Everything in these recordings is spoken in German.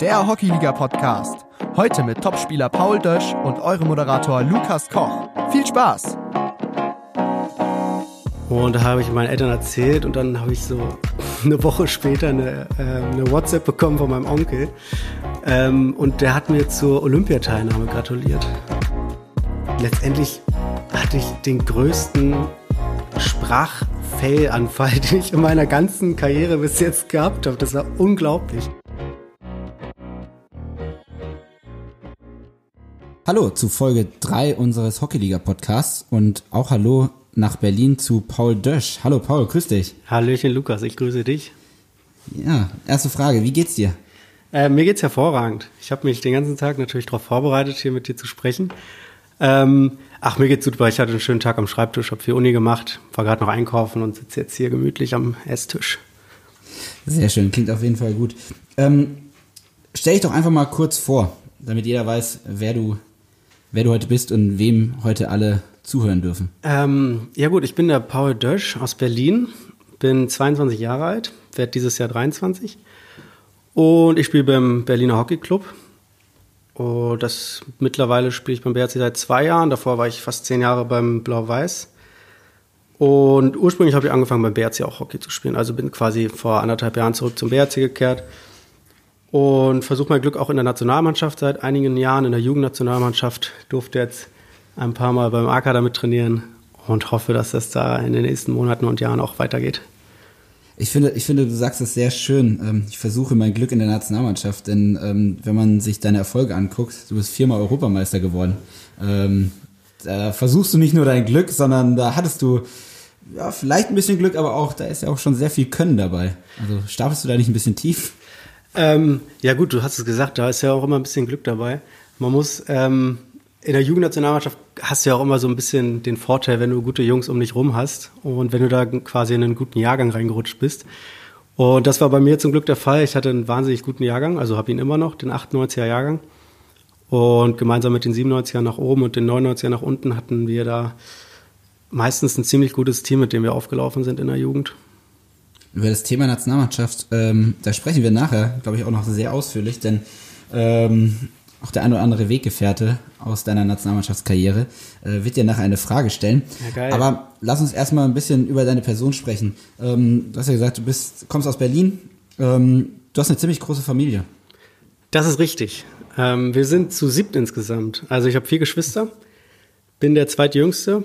der Hockeyliga-Podcast. Heute mit Topspieler Paul Dösch und eurem Moderator Lukas Koch. Viel Spaß! Und da habe ich meinen Eltern erzählt und dann habe ich so eine Woche später eine, äh, eine WhatsApp bekommen von meinem Onkel. Ähm, und der hat mir zur Olympiateilnahme gratuliert. Letztendlich hatte ich den größten Sprachfailanfall, den ich in meiner ganzen Karriere bis jetzt gehabt habe. Das war unglaublich. Hallo zu Folge 3 unseres Hockeyliga-Podcasts und auch hallo nach Berlin zu Paul Dösch. Hallo Paul, grüß dich. Hallöchen Lukas, ich grüße dich. Ja, erste Frage, wie geht's dir? Äh, mir geht's hervorragend. Ich habe mich den ganzen Tag natürlich darauf vorbereitet, hier mit dir zu sprechen. Ähm, ach, mir geht's super. Ich hatte einen schönen Tag am Schreibtisch, habe viel Uni gemacht, war gerade noch einkaufen und sitze jetzt hier gemütlich am Esstisch. Sehr schön, klingt auf jeden Fall gut. Ähm, stell dich doch einfach mal kurz vor, damit jeder weiß, wer du wer du heute bist und wem heute alle zuhören dürfen. Ähm, ja gut, ich bin der Paul Dösch aus Berlin, bin 22 Jahre alt, werde dieses Jahr 23 und ich spiele beim Berliner Hockey Club. Und das mittlerweile spiele ich beim BRC seit zwei Jahren. Davor war ich fast zehn Jahre beim Blau-Weiß. Und ursprünglich habe ich angefangen beim BRC auch Hockey zu spielen. Also bin quasi vor anderthalb Jahren zurück zum BRC gekehrt und versuche mein Glück auch in der Nationalmannschaft seit einigen Jahren. In der Jugendnationalmannschaft durfte jetzt ein paar Mal beim AK damit trainieren und hoffe, dass das da in den nächsten Monaten und Jahren auch weitergeht. Ich finde, ich finde, du sagst es sehr schön. Ähm, ich versuche mein Glück in der Nationalmannschaft, denn ähm, wenn man sich deine Erfolge anguckt, du bist viermal Europameister geworden. Ähm, da versuchst du nicht nur dein Glück, sondern da hattest du ja, vielleicht ein bisschen Glück, aber auch, da ist ja auch schon sehr viel Können dabei. Also stapelst du da nicht ein bisschen tief? Ähm, ja gut, du hast es gesagt, da ist ja auch immer ein bisschen Glück dabei. Man muss ähm, in der Jugendnationalmannschaft hast du ja auch immer so ein bisschen den Vorteil, wenn du gute Jungs um dich rum hast und wenn du da quasi in einen guten Jahrgang reingerutscht bist. Und das war bei mir zum Glück der Fall. Ich hatte einen wahnsinnig guten Jahrgang, also habe ihn immer noch, den 98er Jahrgang. Und gemeinsam mit den 97er nach oben und den 99er nach unten hatten wir da meistens ein ziemlich gutes Team, mit dem wir aufgelaufen sind in der Jugend. Über das Thema Nationalmannschaft, ähm, da sprechen wir nachher, glaube ich, auch noch sehr ausführlich, denn ähm, auch der ein oder andere Weggefährte aus deiner Nationalmannschaftskarriere äh, wird dir nachher eine Frage stellen. Ja. Aber lass uns erstmal ein bisschen über deine Person sprechen. Ähm, du hast ja gesagt, du bist, kommst aus Berlin. Ähm, du hast eine ziemlich große Familie. Das ist richtig. Ähm, wir sind zu siebt insgesamt. Also ich habe vier Geschwister, bin der zweitjüngste,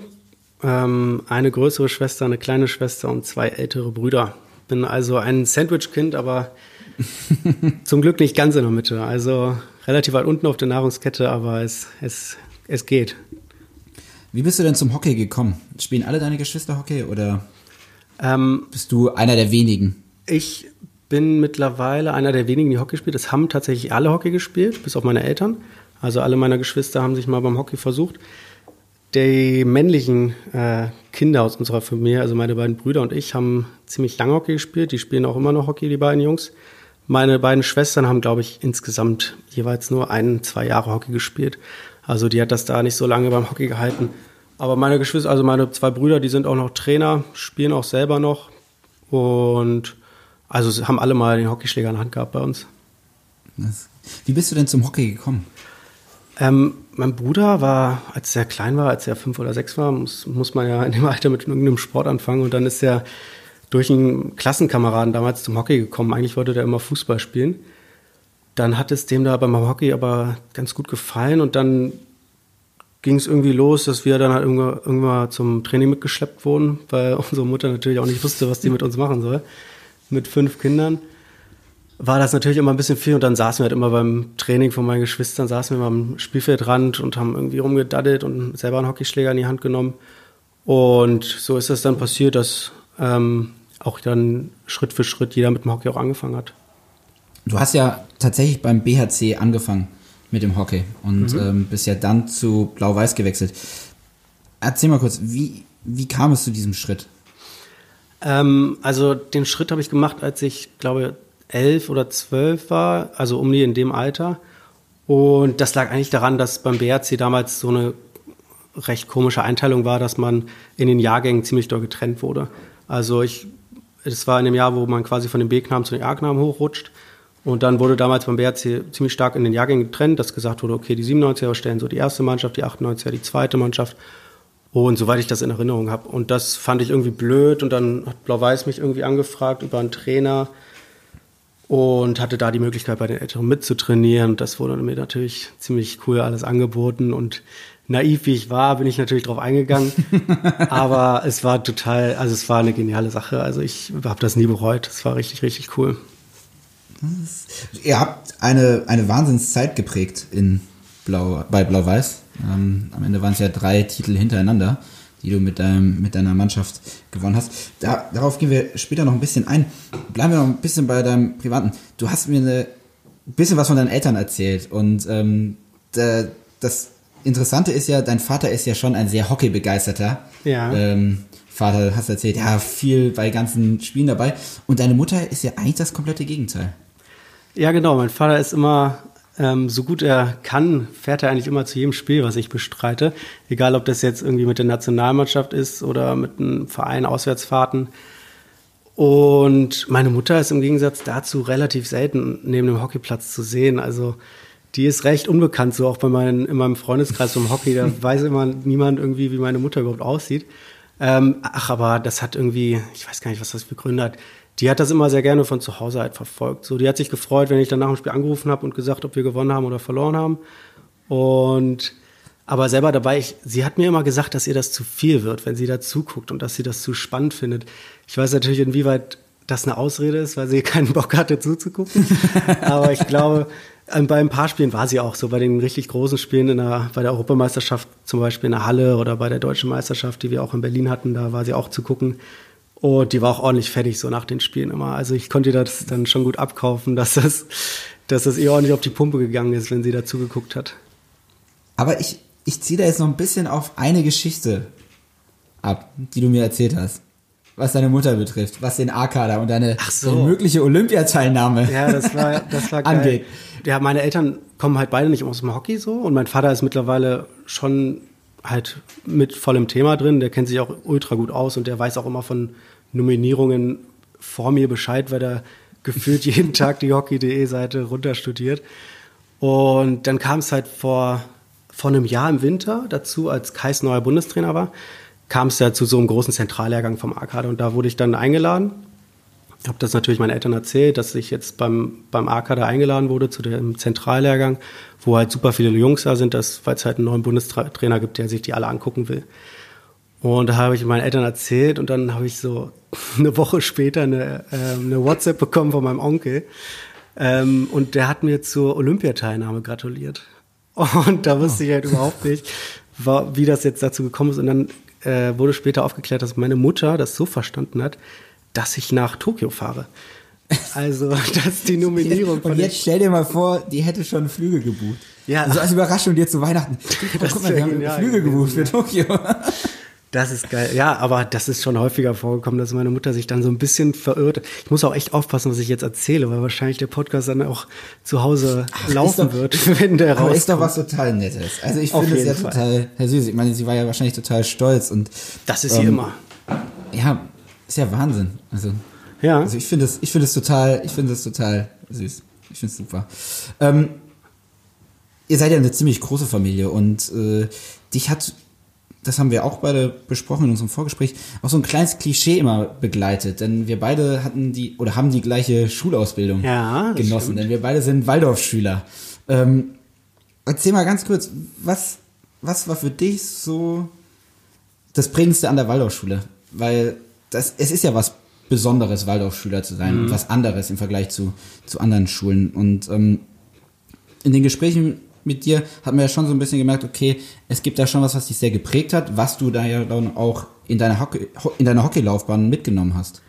ähm, eine größere Schwester, eine kleine Schwester und zwei ältere Brüder. Bin also ein Sandwich-Kind, aber zum Glück nicht ganz in der Mitte. Also relativ weit unten auf der Nahrungskette, aber es, es, es geht. Wie bist du denn zum Hockey gekommen? Spielen alle deine Geschwister Hockey oder ähm, bist du einer der wenigen? Ich bin mittlerweile einer der wenigen, die Hockey spielt. Es haben tatsächlich alle Hockey gespielt, bis auf meine Eltern. Also alle meine Geschwister haben sich mal beim Hockey versucht die männlichen äh, Kinder aus unserer Familie, also meine beiden Brüder und ich, haben ziemlich lange Hockey gespielt. Die spielen auch immer noch Hockey, die beiden Jungs. Meine beiden Schwestern haben, glaube ich, insgesamt jeweils nur ein, zwei Jahre Hockey gespielt. Also die hat das da nicht so lange beim Hockey gehalten. Aber meine Geschwister, also meine zwei Brüder, die sind auch noch Trainer, spielen auch selber noch. Und also haben alle mal den Hockeyschläger in der Hand gehabt bei uns. Wie bist du denn zum Hockey gekommen? Ähm, mein Bruder war, als er klein war, als er fünf oder sechs war, muss, muss man ja in dem Alter mit irgendeinem Sport anfangen. Und dann ist er durch einen Klassenkameraden damals zum Hockey gekommen. Eigentlich wollte der immer Fußball spielen. Dann hat es dem da beim Hockey aber ganz gut gefallen und dann ging es irgendwie los, dass wir dann halt irgendwann zum Training mitgeschleppt wurden, weil unsere Mutter natürlich auch nicht wusste, was die mit uns machen soll. Mit fünf Kindern war das natürlich immer ein bisschen viel und dann saßen wir halt immer beim Training von meinen Geschwistern, saßen wir am Spielfeldrand und haben irgendwie rumgedaddelt und selber einen Hockeyschläger in die Hand genommen. Und so ist es dann passiert, dass ähm, auch dann Schritt für Schritt jeder mit dem Hockey auch angefangen hat. Du hast ja tatsächlich beim BHC angefangen mit dem Hockey und mhm. ähm, bist ja dann zu Blau-Weiß gewechselt. Erzähl mal kurz, wie, wie kam es zu diesem Schritt? Ähm, also den Schritt habe ich gemacht, als ich glaube elf oder zwölf war, also um die in dem Alter. Und das lag eigentlich daran, dass beim BRC damals so eine recht komische Einteilung war, dass man in den Jahrgängen ziemlich doll getrennt wurde. Also ich, es war in dem Jahr, wo man quasi von den B-Knaben zu den A-Knaben hochrutscht. Und dann wurde damals beim BRC ziemlich stark in den Jahrgängen getrennt, dass gesagt wurde, okay, die 97er stellen so die erste Mannschaft, die 98er die zweite Mannschaft. Und soweit ich das in Erinnerung habe. Und das fand ich irgendwie blöd. Und dann hat Blau-Weiß mich irgendwie angefragt über einen Trainer und hatte da die Möglichkeit, bei den Älteren mitzutrainieren. Das wurde mir natürlich ziemlich cool alles angeboten. Und naiv wie ich war, bin ich natürlich drauf eingegangen. Aber es war total, also es war eine geniale Sache. Also ich habe das nie bereut. Es war richtig, richtig cool. Ihr habt eine, eine Wahnsinnszeit geprägt in Blau, bei Blau-Weiß. Ähm, am Ende waren es ja drei Titel hintereinander, die du mit, deinem, mit deiner Mannschaft gewonnen hast. Da, darauf gehen wir später noch ein bisschen ein. Bleiben wir noch ein bisschen bei deinem Privaten. Du hast mir eine, ein bisschen was von deinen Eltern erzählt und ähm, da, das Interessante ist ja, dein Vater ist ja schon ein sehr hockeybegeisterter Ja. ähm, Vater, hast erzählt, ja, viel bei ganzen Spielen dabei. Und deine Mutter ist ja eigentlich das komplette Gegenteil. Ja, genau. Mein Vater ist immer, ähm, so gut er kann, fährt er eigentlich immer zu jedem Spiel, was ich bestreite. Egal, ob das jetzt irgendwie mit der Nationalmannschaft ist oder mit einem Verein Auswärtsfahrten. Und meine Mutter ist im Gegensatz dazu relativ selten neben dem Hockeyplatz zu sehen. Also die ist recht unbekannt, so auch bei meinen, in meinem Freundeskreis vom Hockey. Da weiß immer niemand irgendwie, wie meine Mutter überhaupt aussieht. Ähm, ach, aber das hat irgendwie, ich weiß gar nicht, was das für Gründe hat. Die hat das immer sehr gerne von zu Hause halt verfolgt. So, die hat sich gefreut, wenn ich dann nach dem Spiel angerufen habe und gesagt, ob wir gewonnen haben oder verloren haben. Und aber selber dabei, ich, sie hat mir immer gesagt, dass ihr das zu viel wird, wenn sie da zuguckt und dass sie das zu spannend findet. Ich weiß natürlich, inwieweit das eine Ausrede ist, weil sie keinen Bock hatte zuzugucken. aber ich glaube, ähm, bei ein paar Spielen war sie auch so, bei den richtig großen Spielen in der, bei der Europameisterschaft zum Beispiel in der Halle oder bei der deutschen Meisterschaft, die wir auch in Berlin hatten, da war sie auch zu gucken. Und die war auch ordentlich fertig so nach den Spielen immer. Also ich konnte ihr das dann schon gut abkaufen, dass das, dass das ihr ordentlich auf die Pumpe gegangen ist, wenn sie da zugeguckt hat. Aber ich, ich ziehe da jetzt noch ein bisschen auf eine Geschichte ab, die du mir erzählt hast. Was deine Mutter betrifft, was den A-Kader und deine, so. mögliche Olympiateilnahme Ja, das war, das war geil. angeht. Ja, meine Eltern kommen halt beide nicht aus dem Hockey so und mein Vater ist mittlerweile schon halt mit vollem Thema drin. Der kennt sich auch ultra gut aus und der weiß auch immer von Nominierungen vor mir Bescheid, weil er gefühlt jeden Tag die Hockey.de Seite runterstudiert. Und dann kam es halt vor, vor einem Jahr im Winter dazu, als Kais neuer Bundestrainer war, kam es ja zu so einem großen Zentrallehrgang vom A-Kader und da wurde ich dann eingeladen habe das natürlich meinen Eltern erzählt, dass ich jetzt beim, beim A-Kader eingeladen wurde zu dem Zentrallehrgang, wo halt super viele Jungs da sind, weil es halt einen neuen Bundestrainer gibt, der sich die alle angucken will. Und da habe ich meinen Eltern erzählt und dann habe ich so eine Woche später eine, ähm, eine WhatsApp bekommen von meinem Onkel. Ähm, und der hat mir zur Olympiateilnahme gratuliert. Und da wusste ich halt überhaupt nicht, wie das jetzt dazu gekommen ist. Und dann äh, wurde später aufgeklärt, dass meine Mutter das so verstanden hat, dass ich nach Tokio fahre. Also, dass die Nominierung von Und jetzt stell dir mal vor, die hätte schon Flüge gebucht. Ja. Also als Überraschung dir zu Weihnachten. Das Guck mal, wir haben Flüge gebucht für Tokio. Das ist geil. Ja, aber das ist schon häufiger vorgekommen, dass meine Mutter sich dann so ein bisschen verirrt. Ich muss auch echt aufpassen, was ich jetzt erzähle, weil wahrscheinlich der Podcast dann auch zu Hause laufen doch- wird, wenn der Aber ist doch was total Nettes. Also ich Auf finde es ja Fall. total, Herr Süß, ich meine, sie war ja wahrscheinlich total stolz und Das ist sie ähm, immer. ja, ist ja Wahnsinn. Also, Ja. also ich finde es, ich finde es total, ich finde es total süß. Ich finde es super. Ähm, ihr seid ja eine ziemlich große Familie und äh, dich hat, das haben wir auch beide besprochen in unserem Vorgespräch, auch so ein kleines Klischee immer begleitet, denn wir beide hatten die oder haben die gleiche Schulausbildung Ja, genossen, stimmt. denn wir beide sind Waldorfschüler. Ähm, erzähl mal ganz kurz, was, was war für dich so das Prägendste an der Waldorfschule? Weil das, es ist ja was Besonderes, Waldorfschüler zu sein, Mhm. und was anderes im Vergleich zu, zu anderen Schulen. Und ähm, in den Gesprächen mit dir hat man ja schon so ein bisschen gemerkt, okay, es gibt da schon was, was dich sehr geprägt hat, was du da ja dann auch in deiner, Hockey, in deiner Hockeylaufbahn mitgenommen hast.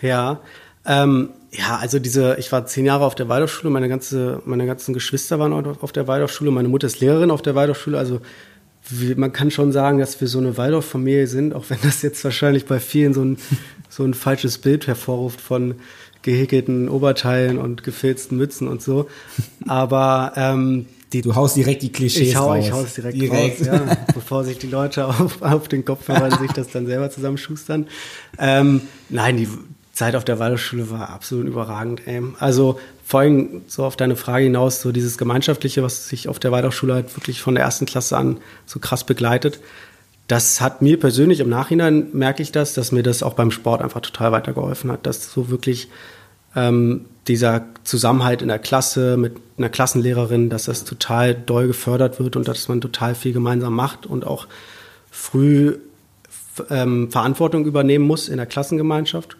Ja, ähm, ja, also diese, ich war zehn Jahre auf der Waldorfschule, meine ganze, meine ganzen Geschwister waren auch auf der Waldorfschule, meine Mutter ist Lehrerin auf der Waldorfschule, also man kann schon sagen, dass wir so eine Waldorf-Familie sind, auch wenn das jetzt wahrscheinlich bei vielen so ein, so ein falsches Bild hervorruft von gehäkelten Oberteilen und gefilzten Mützen und so. Aber ähm, die Du haust direkt die Klischees ich hau, raus. ich hau's direkt, direkt. raus, ja, bevor sich die Leute auf, auf den Kopf hören, sich das dann selber zusammenschustern. Ähm, nein, die, Zeit auf der Waldorfschule war absolut überragend. Ey. Also vor allem so auf deine Frage hinaus, so dieses Gemeinschaftliche, was sich auf der Waldorfschule halt wirklich von der ersten Klasse an so krass begleitet. Das hat mir persönlich im Nachhinein merke ich das, dass mir das auch beim Sport einfach total weitergeholfen hat, dass so wirklich ähm, dieser Zusammenhalt in der Klasse mit einer Klassenlehrerin, dass das total doll gefördert wird und dass man total viel gemeinsam macht und auch früh ähm, Verantwortung übernehmen muss in der Klassengemeinschaft.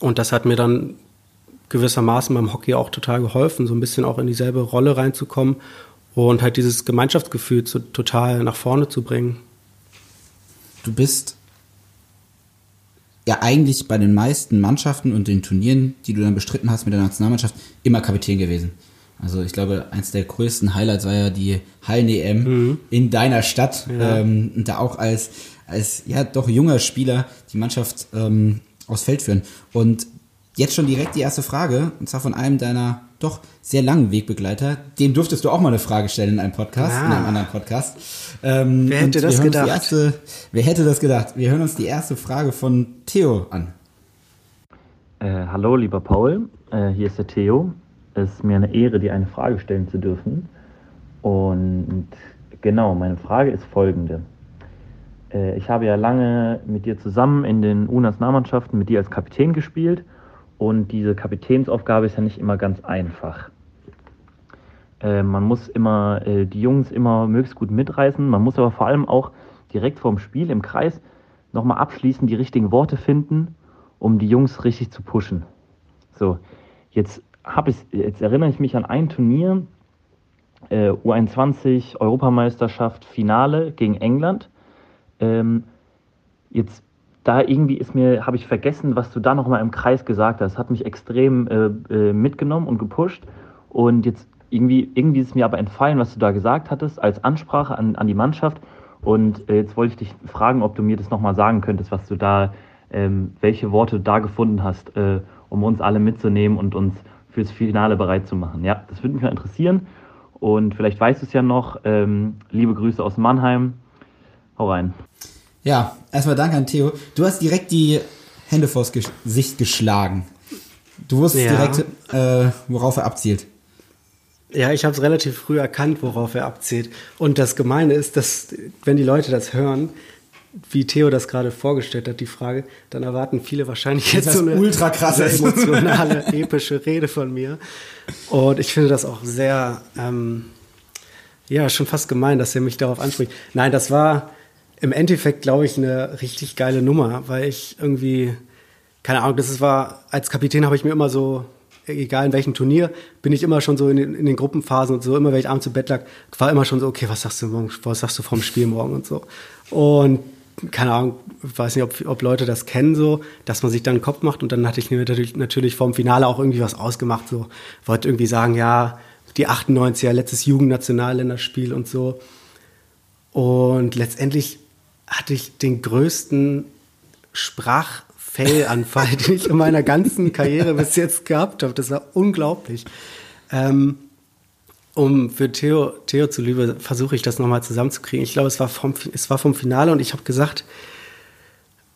Und das hat mir dann gewissermaßen beim Hockey auch total geholfen, so ein bisschen auch in dieselbe Rolle reinzukommen und halt dieses Gemeinschaftsgefühl zu, total nach vorne zu bringen. Du bist ja eigentlich bei den meisten Mannschaften und den Turnieren, die du dann bestritten hast mit der Nationalmannschaft, immer Kapitän gewesen. Also ich glaube, eins der größten Highlights war ja die Hallen-EM mhm. in deiner Stadt. Ja. Ähm, und da auch als, als ja doch junger Spieler die Mannschaft ähm, aufs Feld führen. Und jetzt schon direkt die erste Frage, und zwar von einem deiner doch sehr langen Wegbegleiter. Dem durftest du auch mal eine Frage stellen in einem Podcast, ja. in einem anderen Podcast. Ähm, wer hätte das gedacht? Erste, wer hätte das gedacht? Wir hören uns die erste Frage von Theo an. Äh, hallo, lieber Paul. Äh, hier ist der Theo. Es ist mir eine Ehre, dir eine Frage stellen zu dürfen. Und genau, meine Frage ist folgende. Äh, ich habe ja lange mit dir zusammen in den U-Nationalmannschaften mit dir als Kapitän gespielt und diese Kapitänsaufgabe ist ja nicht immer ganz einfach. Äh, man muss immer äh, die Jungs immer möglichst gut mitreißen, man muss aber vor allem auch direkt vorm Spiel im Kreis nochmal abschließend die richtigen Worte finden, um die Jungs richtig zu pushen. So, jetzt habe ich, jetzt erinnere ich mich an ein Turnier, äh, U21 Europameisterschaft Finale gegen England. Ähm, jetzt da irgendwie ist mir, habe ich vergessen, was du da nochmal im Kreis gesagt hast. Hat mich extrem äh, äh, mitgenommen und gepusht. Und jetzt irgendwie, irgendwie ist mir aber entfallen, was du da gesagt hattest als Ansprache an, an die Mannschaft. Und äh, jetzt wollte ich dich fragen, ob du mir das nochmal sagen könntest, was du da, ähm, welche Worte du da gefunden hast, äh, um uns alle mitzunehmen und uns fürs Finale bereit zu machen. Ja, das würde mich mal interessieren. Und vielleicht weißt du es ja noch. Ähm, liebe Grüße aus Mannheim. Hau rein. Ja, erstmal danke an Theo. Du hast direkt die Hände vors Gesicht geschlagen. Du wusstest ja. direkt, äh, worauf er abzielt. Ja, ich habe es relativ früh erkannt, worauf er abzielt. Und das Gemeine ist, dass wenn die Leute das hören, wie Theo das gerade vorgestellt hat, die Frage, dann erwarten viele wahrscheinlich jetzt so eine ultra krasse emotionale, epische Rede von mir. Und ich finde das auch sehr, ähm, ja, schon fast gemein, dass er mich darauf anspricht. Nein, das war, im Endeffekt, glaube ich, eine richtig geile Nummer, weil ich irgendwie, keine Ahnung, das war, als Kapitän habe ich mir immer so, egal in welchem Turnier, bin ich immer schon so in den, in den Gruppenphasen und so, immer wenn ich abends im Bett lag, war immer schon so, okay, was sagst du morgen, was sagst du vom Spiel morgen und so. Und keine Ahnung, weiß nicht, ob, ob Leute das kennen so, dass man sich dann einen Kopf macht und dann hatte ich mir natürlich, natürlich vorm Finale auch irgendwie was ausgemacht, so, wollte irgendwie sagen, ja, die 98er, letztes Jugendnationalländerspiel und so. Und letztendlich hatte ich den größten Sprachfellanfall, den ich in meiner ganzen Karriere bis jetzt gehabt habe. Das war unglaublich. Ähm, um für Theo, Theo zuliebe versuche ich das nochmal zusammenzukriegen. Ich glaube, es war vom, es war vom Finale und ich habe gesagt,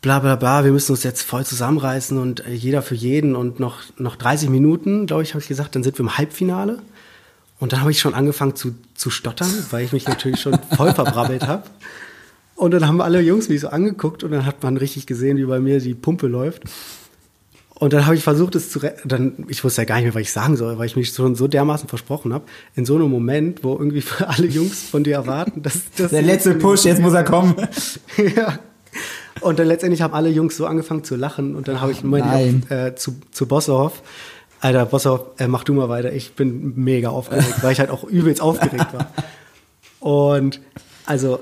bla bla bla, wir müssen uns jetzt voll zusammenreißen und äh, jeder für jeden und noch, noch 30 Minuten, glaube ich, habe ich gesagt, dann sind wir im Halbfinale. Und dann habe ich schon angefangen zu, zu stottern, weil ich mich natürlich schon voll verbrabbelt habe. Und dann haben alle Jungs mich so angeguckt und dann hat man richtig gesehen, wie bei mir die Pumpe läuft. Und dann habe ich versucht, es zu dann ich wusste ja gar nicht mehr, was ich sagen soll, weil ich mich schon so dermaßen versprochen habe. In so einem Moment, wo irgendwie alle Jungs von dir erwarten, dass das der letzte Push, jetzt muss er kommen. ja. Und dann letztendlich haben alle Jungs so angefangen zu lachen und dann habe ich meine äh, zu zu Bosserhoff Alter, Bosserhoff, äh, mach du mal weiter. Ich bin mega aufgeregt, weil ich halt auch übelst aufgeregt war. Und also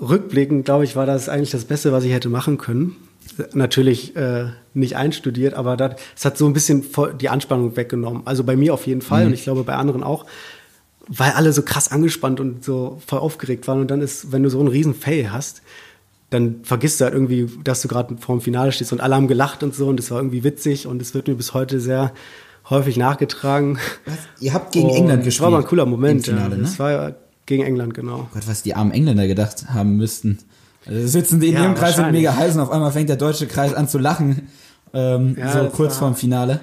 rückblickend, glaube ich, war das eigentlich das Beste, was ich hätte machen können. Natürlich äh, nicht einstudiert, aber das, das hat so ein bisschen die Anspannung weggenommen. Also bei mir auf jeden Fall mhm. und ich glaube bei anderen auch, weil alle so krass angespannt und so voll aufgeregt waren. Und dann ist, wenn du so einen riesen Fail hast, dann vergisst du halt irgendwie, dass du gerade vor dem Finale stehst und alle haben gelacht und so und es war irgendwie witzig und es wird mir bis heute sehr häufig nachgetragen. Was? Ihr habt gegen und England gespielt. Das war mal ein cooler Moment. Finale, ja. Ne? Das war gegen England, genau. Gott, was die armen Engländer gedacht haben müssten. Also sitzen die in ja, ihrem Kreis und mega heiß und auf einmal fängt der deutsche Kreis an zu lachen. ähm, Ja, so kurz war- vorm Finale.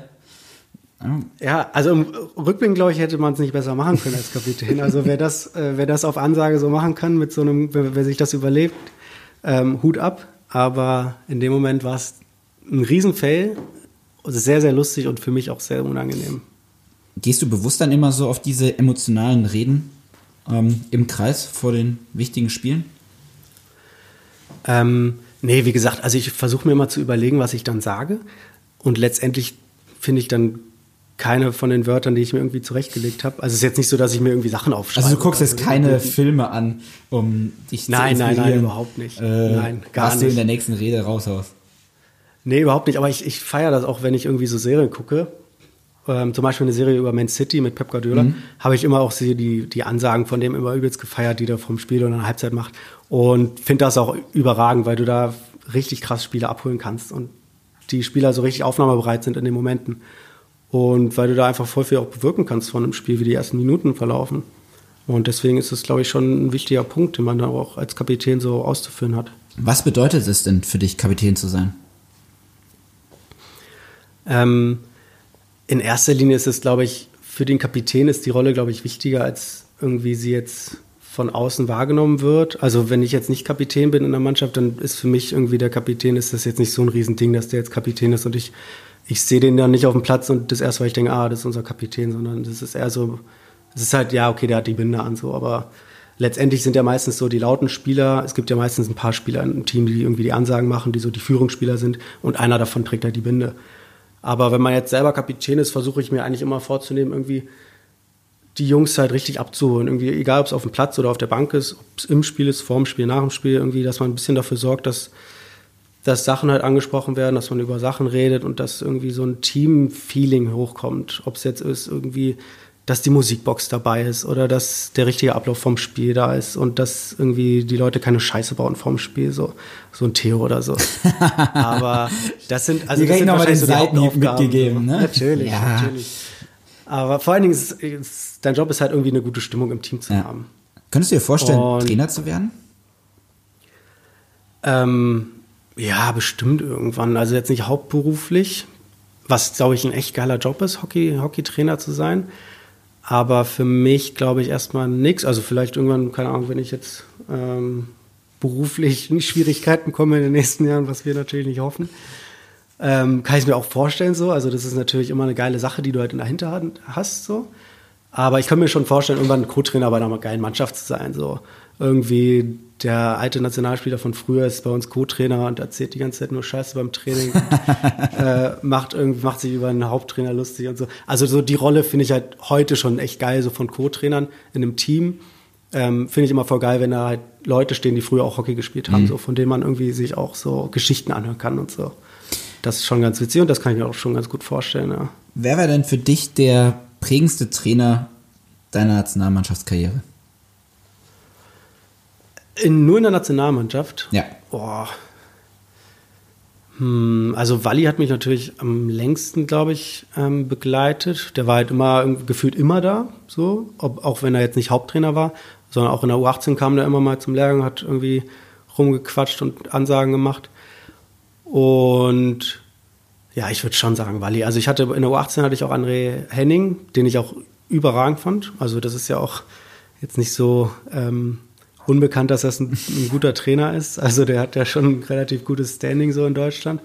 Ja, also im Rückblick, glaube ich, hätte man es nicht besser machen können als Kapitän. Also wer das, äh, wer das auf Ansage so machen kann, mit so einem, wer, wer sich das überlebt, ähm, Hut ab. Aber in dem Moment war es ein Riesenfail, also sehr, sehr lustig und für mich auch sehr unangenehm. Gehst du bewusst dann immer so auf diese emotionalen Reden ähm, im Kreis vor den wichtigen Spielen? Ähm, nee, wie gesagt, also ich versuche mir immer zu überlegen, was ich dann sage. Und letztendlich finde ich dann keine von den Wörtern, die ich mir irgendwie zurechtgelegt habe. Also es ist jetzt nicht so, dass ich mir irgendwie Sachen aufschreibe. Also du guckst jetzt keine Filme an, um dich Nein, zu nein, inspirieren. nein, überhaupt nicht. Äh, Nein, gar was du in nicht. der nächsten Rede raushaust. Nee, überhaupt nicht. Aber ich, ich feiere das auch, wenn ich irgendwie so Serien gucke. Ähm, zum Beispiel eine Serie über Man City mit Pep Guardiola. Habe ich immer auch die, die Ansagen von dem immer übelst gefeiert, die der vom Spiel oder einer Halbzeit macht. Und finde das auch überragend, weil du da richtig krass Spiele abholen kannst und die Spieler so richtig aufnahmebereit sind in den Momenten. Und weil du da einfach voll viel auch bewirken kannst von einem Spiel, wie die ersten Minuten verlaufen. Und deswegen ist es, glaube ich, schon ein wichtiger Punkt, den man da auch als Kapitän so auszuführen hat. Was bedeutet es denn für dich, Kapitän zu sein? Ähm, in erster Linie ist es, glaube ich, für den Kapitän ist die Rolle, glaube ich, wichtiger, als irgendwie sie jetzt von außen wahrgenommen wird. Also wenn ich jetzt nicht Kapitän bin in der Mannschaft, dann ist für mich irgendwie der Kapitän, ist das jetzt nicht so ein Riesending, dass der jetzt Kapitän ist und ich, ich sehe den dann nicht auf dem Platz und das erste, weil ich denke, ah, das ist unser Kapitän, sondern das ist eher so, es ist halt, ja, okay, der hat die Binde an, so, aber letztendlich sind ja meistens so die lauten Spieler, es gibt ja meistens ein paar Spieler im Team, die irgendwie die Ansagen machen, die so die Führungsspieler sind und einer davon trägt halt die Binde. Aber wenn man jetzt selber Kapitän ist, versuche ich mir eigentlich immer vorzunehmen, irgendwie die Jungs halt richtig abzuholen. Irgendwie, egal ob es auf dem Platz oder auf der Bank ist, ob es im Spiel ist, vorm Spiel, nach dem Spiel, irgendwie, dass man ein bisschen dafür sorgt, dass, dass Sachen halt angesprochen werden, dass man über Sachen redet und dass irgendwie so ein Team-Feeling hochkommt. Ob es jetzt ist, irgendwie, dass die Musikbox dabei ist oder dass der richtige Ablauf vom Spiel da ist und dass irgendwie die Leute keine Scheiße bauen vorm Spiel, so, so ein Theo oder so. Aber das sind, also das sind wahrscheinlich den so die Seitenhieb mitgegeben, ne? Natürlich, Ja. natürlich. Aber vor allen Dingen ist, ist dein Job ist halt irgendwie eine gute Stimmung im Team zu Ja. haben. Könntest du dir vorstellen, Und- Trainer zu werden? Ähm, ja, bestimmt irgendwann. Also jetzt nicht hauptberuflich, was glaube ich ein echt geiler Job ist, Hockey, Hockeytrainer zu sein. Aber für mich glaube ich erstmal nichts. Also vielleicht irgendwann, keine Ahnung, wenn ich jetzt ähm, beruflich in Schwierigkeiten komme in den nächsten Jahren, was wir natürlich nicht hoffen. Ähm, kann ich mir auch vorstellen so. Also das ist natürlich immer eine geile Sache, die du halt in der Hinterhand hast so. Aber ich kann mir schon vorstellen, irgendwann Co-Trainer bei einer geilen Mannschaft zu sein. So irgendwie der alte Nationalspieler von früher ist bei uns Co-Trainer und erzählt die ganze Zeit nur Scheiße beim Training, und, äh, macht irgendwie macht sich über einen Haupttrainer lustig und so. Also so die Rolle finde ich halt heute schon echt geil, so von Co-Trainern in einem Team. Ähm, finde ich immer voll geil, wenn da halt Leute stehen, die früher auch Hockey gespielt haben, so von denen man irgendwie sich auch so Geschichten anhören kann und so. Das ist schon ganz witzig und das kann ich mir auch schon ganz gut vorstellen, ja. Wer war denn für dich der prägendste Trainer deiner Nationalmannschaftskarriere? In, nur in der Nationalmannschaft? Ja. Boah. Hm, also Walli hat mich natürlich am längsten, glaube ich, ähm, begleitet. Der war halt immer gefühlt immer da, so, ob, auch wenn er jetzt nicht Haupttrainer war, sondern auch in der U18 kam der immer mal zum Lehrgang, hat irgendwie rumgequatscht und Ansagen gemacht. Und ja, ich würde schon sagen Walli. Also ich hatte in der U18 hatte ich auch André Henning, den ich auch überragend fand. Also das ist ja auch jetzt nicht so ähm, unbekannt, dass das ein, ein guter Trainer ist. Also der hat ja schon ein relativ gutes Standing so in Deutschland.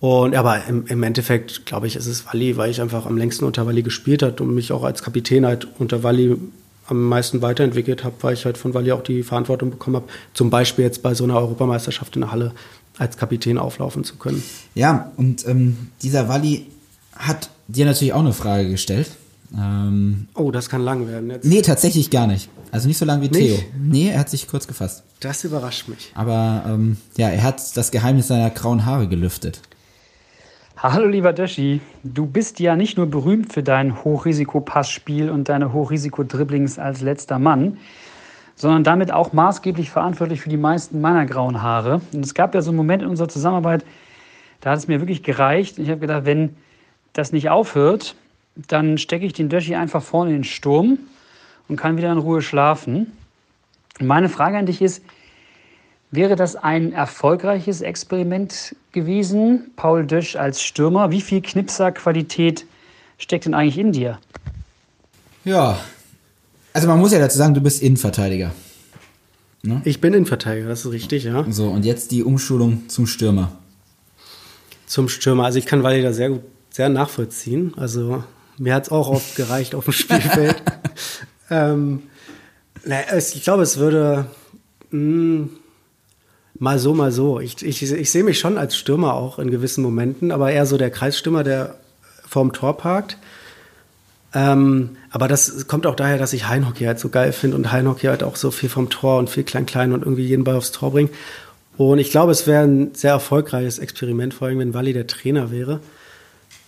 Und aber im, im Endeffekt, glaube ich, ist es Walli, weil ich einfach am längsten unter Walli gespielt hat und mich auch als Kapitän halt unter Walli am meisten weiterentwickelt habe, weil ich halt von Walli auch die Verantwortung bekommen habe, zum Beispiel jetzt bei so einer Europameisterschaft in der Halle als Kapitän auflaufen zu können. Ja, und ähm, dieser Walli hat dir natürlich auch eine Frage gestellt. Ähm, Oh, das kann lang werden jetzt. nee, tatsächlich gar nicht. Also nicht so lang wie Nicht? Theo. Nee, er hat sich kurz gefasst. Das überrascht mich. Aber ähm, ja, er hat das Geheimnis seiner grauen Haare gelüftet. Hallo lieber Döschi, du bist ja nicht nur berühmt für dein Hochrisikopassspiel und deine Hochrisiko-Dribblings als letzter Mann, sondern damit auch maßgeblich verantwortlich für die meisten meiner grauen Haare. Und es gab ja so einen Moment in unserer Zusammenarbeit, da hat es mir wirklich gereicht. Ich habe gedacht, wenn das nicht aufhört, dann stecke ich den Döschi einfach vorne in den Sturm und kann wieder in Ruhe schlafen. Und meine Frage an dich ist, Wäre das ein erfolgreiches Experiment gewesen, Paul Dösch als Stürmer? Wie viel Knipser-Qualität steckt denn eigentlich in dir? Ja. Also man muss ja dazu sagen, du bist Innenverteidiger. Ne? Ich bin Innenverteidiger, das ist richtig, ja. So, und jetzt die Umschulung zum Stürmer. Zum Stürmer. Also ich kann Wally da sehr gut, sehr nachvollziehen. Also mir hat es auch oft gereicht auf dem Spielfeld. ähm, ich glaube, es würde mh, hm, mal so, mal so. Ich, ich, ich sehe mich schon als Stürmer auch in gewissen Momenten, aber eher so der Kreisstürmer, der vorm Tor parkt. Ähm, aber das kommt auch daher, dass ich Heinhockey halt so geil finde und Heinhockey halt auch so viel vom Tor und viel klein-klein und irgendwie jeden Ball aufs Tor bringt. Und ich glaube, es wäre ein sehr erfolgreiches Experiment, vor allem wenn Wally der Trainer wäre.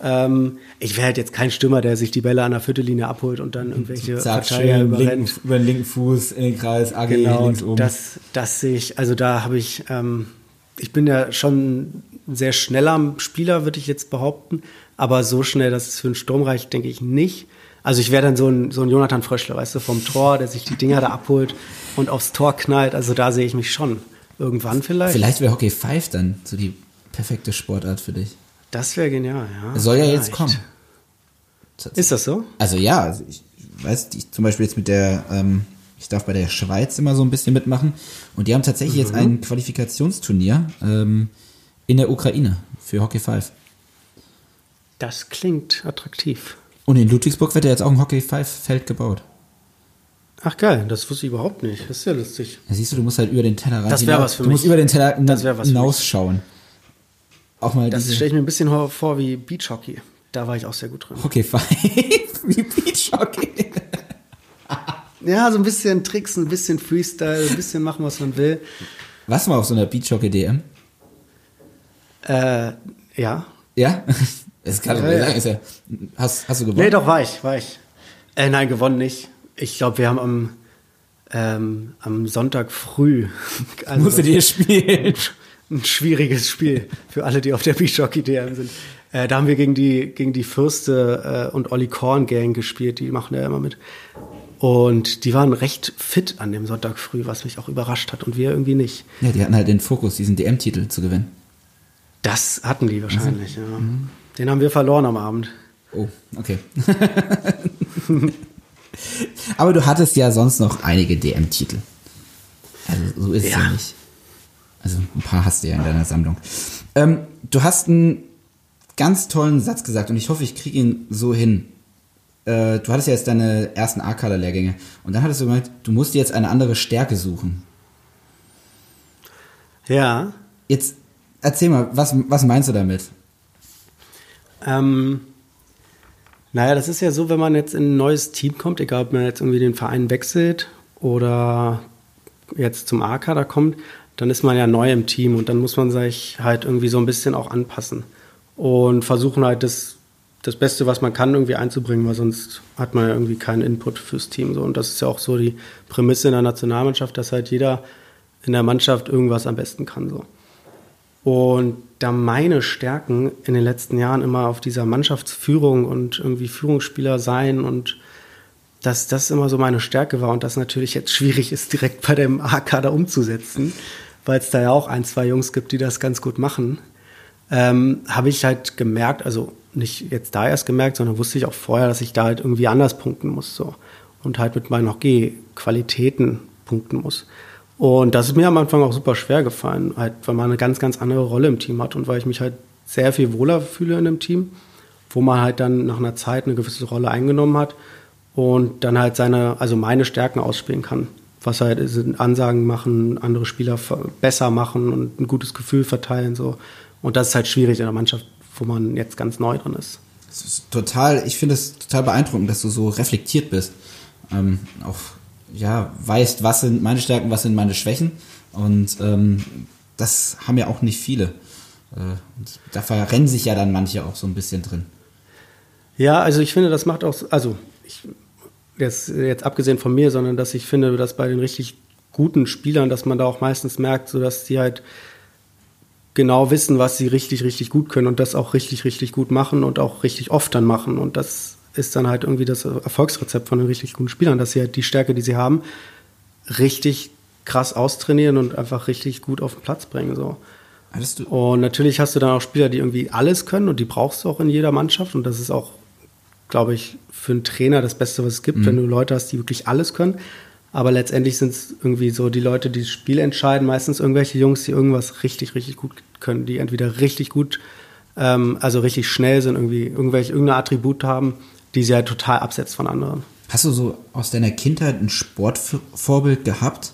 Ähm, ich wäre halt jetzt kein Stürmer, der sich die Bälle an der Viertellinie abholt und dann irgendwelche Verteidiger überrennt. über den linken Fuß in den Kreis, AG genau, links oben. Das, das sehe ich, also da habe ich, ähm, ich bin ja schon ein sehr schneller Spieler, würde ich jetzt behaupten, aber so schnell, dass es für einen Sturm reicht, denke ich nicht. Also ich wäre dann so ein, so ein Jonathan Fröschler, weißt du, vom Tor, der sich die Dinger da abholt und aufs Tor knallt. Also da sehe ich mich schon. Irgendwann vielleicht. Vielleicht wäre Hockey 5 dann so die perfekte Sportart für dich. Das wäre genial, ja. Soll ja jetzt kommen. Ist das so? Also ja, also ich weiß, ich, zum Beispiel jetzt mit der, ähm, ich darf bei der Schweiz immer so ein bisschen mitmachen und die haben tatsächlich mhm. jetzt ein Qualifikationsturnier ähm, in der Ukraine für Hockey 5. Das klingt attraktiv. Und in Ludwigsburg wird ja jetzt auch ein Hockey 5 Feld gebaut. Ach geil, das wusste ich überhaupt nicht. Das ist ja lustig. Ja, siehst du, du musst halt über den Teller rein. Das wäre was für du mich. Du musst über den Teller hinausschauen. Auch mal das stelle ich mir ein bisschen vor wie Beachhockey. Da war ich auch sehr gut drin. Okay, fein. wie Beachhockey. ja, so ein bisschen Tricks, ein bisschen Freestyle, ein bisschen machen, was man will. Warst du mal auf so einer Beachhockey-DM? Äh, ja. Ja? Das kann ja, ja. Ist ja, hast, hast du gewonnen? Nee, doch, war ich, war ich. Äh, nein, gewonnen nicht. Ich glaube, wir haben am, ähm, am Sonntag früh. Also, Musstet ihr spielen? Ein schwieriges Spiel für alle, die auf der Beachhockey-DM sind. Äh, da haben wir gegen die, gegen die Fürste äh, und Olli Korn Gang gespielt, die machen ja immer mit. Und die waren recht fit an dem Sonntag früh, was mich auch überrascht hat und wir irgendwie nicht. Ja, die hatten halt den Fokus, diesen DM-Titel zu gewinnen. Das hatten die wahrscheinlich, mhm. ja. Mhm. Den haben wir verloren am Abend. Oh, okay. Aber du hattest ja sonst noch einige DM-Titel. Also so ist es ja nicht. Also ein paar hast du ja in deiner Sammlung. Ähm, du hast einen ganz tollen Satz gesagt und ich hoffe, ich kriege ihn so hin. Äh, du hattest ja jetzt deine ersten A-Color-Lehrgänge und dann hattest du gemeint, du musst dir jetzt eine andere Stärke suchen. Ja. Jetzt erzähl mal, was, was meinst du damit? Ähm, naja, das ist ja so, wenn man jetzt in ein neues Team kommt, egal ob man jetzt irgendwie den Verein wechselt oder jetzt zum A-Kader kommt, dann ist man ja neu im Team und dann muss man sich halt irgendwie so ein bisschen auch anpassen und versuchen halt das, das Beste, was man kann, irgendwie einzubringen, weil sonst hat man ja irgendwie keinen Input fürs Team. So. Und das ist ja auch so die Prämisse in der Nationalmannschaft, dass halt jeder in der Mannschaft irgendwas am besten kann. So. Und da meine Stärken in den letzten Jahren immer auf dieser Mannschaftsführung und irgendwie Führungsspieler sein und dass das immer so meine Stärke war und das natürlich jetzt schwierig ist, direkt bei dem A-Kader umzusetzen, weil es da ja auch ein, zwei Jungs gibt, die das ganz gut machen, ähm, habe ich halt gemerkt, also nicht jetzt da erst gemerkt, sondern wusste ich auch vorher, dass ich da halt irgendwie anders punkten muss so und halt mit meinen Hockey-Qualitäten punkten muss. Und das ist mir am Anfang auch super schwer gefallen, halt, weil man eine ganz, ganz andere Rolle im Team hat und weil ich mich halt sehr viel wohler fühle in dem Team, wo man halt dann nach einer Zeit eine gewisse Rolle eingenommen hat und dann halt seine, also meine Stärken ausspielen kann. Was halt ist, Ansagen machen, andere Spieler besser machen und ein gutes Gefühl verteilen, so. Und das ist halt schwierig in der Mannschaft, wo man jetzt ganz neu drin ist. ist total, ich finde es total beeindruckend, dass du so reflektiert bist. Ähm, auch, ja, weißt, was sind meine Stärken, was sind meine Schwächen. Und ähm, das haben ja auch nicht viele. Äh, da verrennen sich ja dann manche auch so ein bisschen drin. Ja, also ich finde, das macht auch, also ich jetzt, jetzt abgesehen von mir, sondern dass ich finde, dass bei den richtig guten Spielern, dass man da auch meistens merkt, so dass die halt genau wissen, was sie richtig, richtig gut können und das auch richtig, richtig gut machen und auch richtig oft dann machen. Und das ist dann halt irgendwie das Erfolgsrezept von den richtig guten Spielern, dass sie halt die Stärke, die sie haben, richtig krass austrainieren und einfach richtig gut auf den Platz bringen. So. Und natürlich hast du dann auch Spieler, die irgendwie alles können und die brauchst du auch in jeder Mannschaft. Und das ist auch, glaube ich, für einen Trainer das Beste, was es gibt, wenn du Leute hast, die wirklich alles können. Aber letztendlich sind es irgendwie so die Leute, die das Spiel entscheiden, meistens irgendwelche Jungs, die irgendwas richtig, richtig gut können, die entweder richtig gut, ähm, also richtig schnell sind, irgendwie irgendwelche, irgendein Attribut haben, die sie halt total absetzt von anderen. hast du so aus deiner Kindheit ein Sportvorbild gehabt?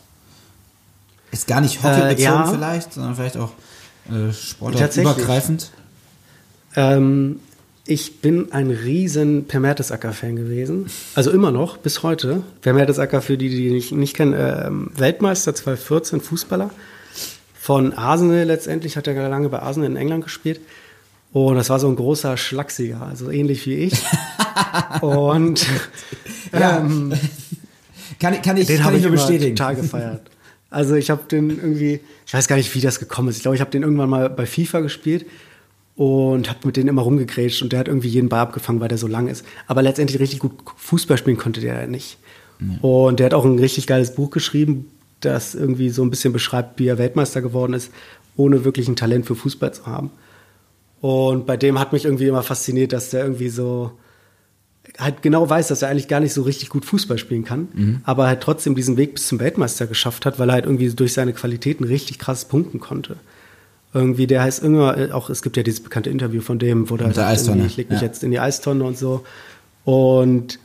Ist gar nicht Hockey Äh, ja. vielleicht, sondern vielleicht auch äh, Tatsächlich. sportartübergreifend. Ähm, ich bin ein riesen Per Mertesacker-Fan gewesen. Also immer noch, bis heute. Per Mertesacker, für die, die nicht, nicht kennen, ähm, Weltmeister 2014, Fußballer. Von Arsenal letztendlich, hat er lange bei Arsenal in England gespielt. Und das war so ein großer Schlagsiger, also ähnlich wie ich. Und ähm, Kann, ich- kann ich, den kann habe ich nur immer bestätigen. total gefeiert. Also ich habe den irgendwie, ich weiß gar nicht, wie das gekommen ist. Ich glaube, ich habe den irgendwann mal bei FIFA gespielt und habe mit denen immer rumgegrätscht und der hat irgendwie jeden Ball abgefangen, weil der so lang ist. Aber letztendlich richtig gut Fußball spielen konnte der nicht. Und der hat auch ein richtig geiles Buch geschrieben, das irgendwie so ein bisschen beschreibt, wie er Weltmeister geworden ist, ohne wirklich ein Talent für Fußball zu haben. Und bei dem hat mich irgendwie immer fasziniert, dass der irgendwie so halt genau weiß, dass er eigentlich gar nicht so richtig gut Fußball spielen kann, aber halt trotzdem diesen Weg bis zum Weltmeister geschafft hat, weil er halt irgendwie durch seine Qualitäten richtig krass punkten konnte. Irgendwie, der heißt immer, auch es gibt ja dieses bekannte Interview von dem, wo der der sagt, Eistonne, ich leg mich ja. jetzt in die Eistonne und so. Und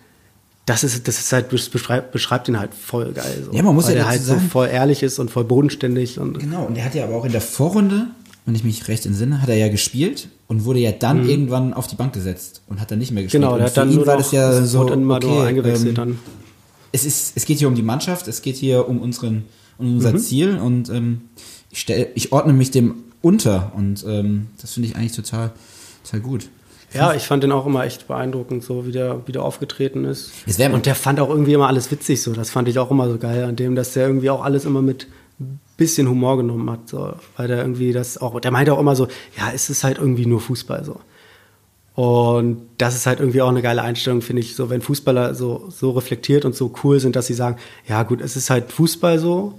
das ist, das ist halt, beschreibt, beschreibt ihn halt voll geil. So. Ja, man muss weil ja er halt dazu so sagen- voll ehrlich ist und voll bodenständig und Genau, und er hat ja aber auch in der Vorrunde, wenn ich mich recht entsinne, hat er ja gespielt und wurde ja dann irgendwann auf die Bank gesetzt und hat dann nicht mehr gespielt. Mhm. genau, und der hat für dann ihn nur war das ja so, nur okay, eingewechselt ähm, dann. es ist, es geht hier um die Mannschaft, es geht hier um unseren, um Mhm. unser Ziel und ähm, ich, stell, ich ordne mich dem unter und ähm, das finde ich eigentlich total, total gut. Ja, ich fand den auch immer echt beeindruckend, so wie der, wie der aufgetreten ist. Und der fand auch irgendwie immer alles witzig, so. Das fand ich auch immer so geil an dem, dass der irgendwie auch alles immer mit bisschen Humor genommen hat, so. Weil der irgendwie das auch, der meinte auch immer so, ja, es ist halt irgendwie nur Fußball, so. Und das ist halt irgendwie auch eine geile Einstellung, finde ich, so, wenn Fußballer so, so reflektiert und so cool sind, dass sie sagen, ja gut, es ist halt Fußball so.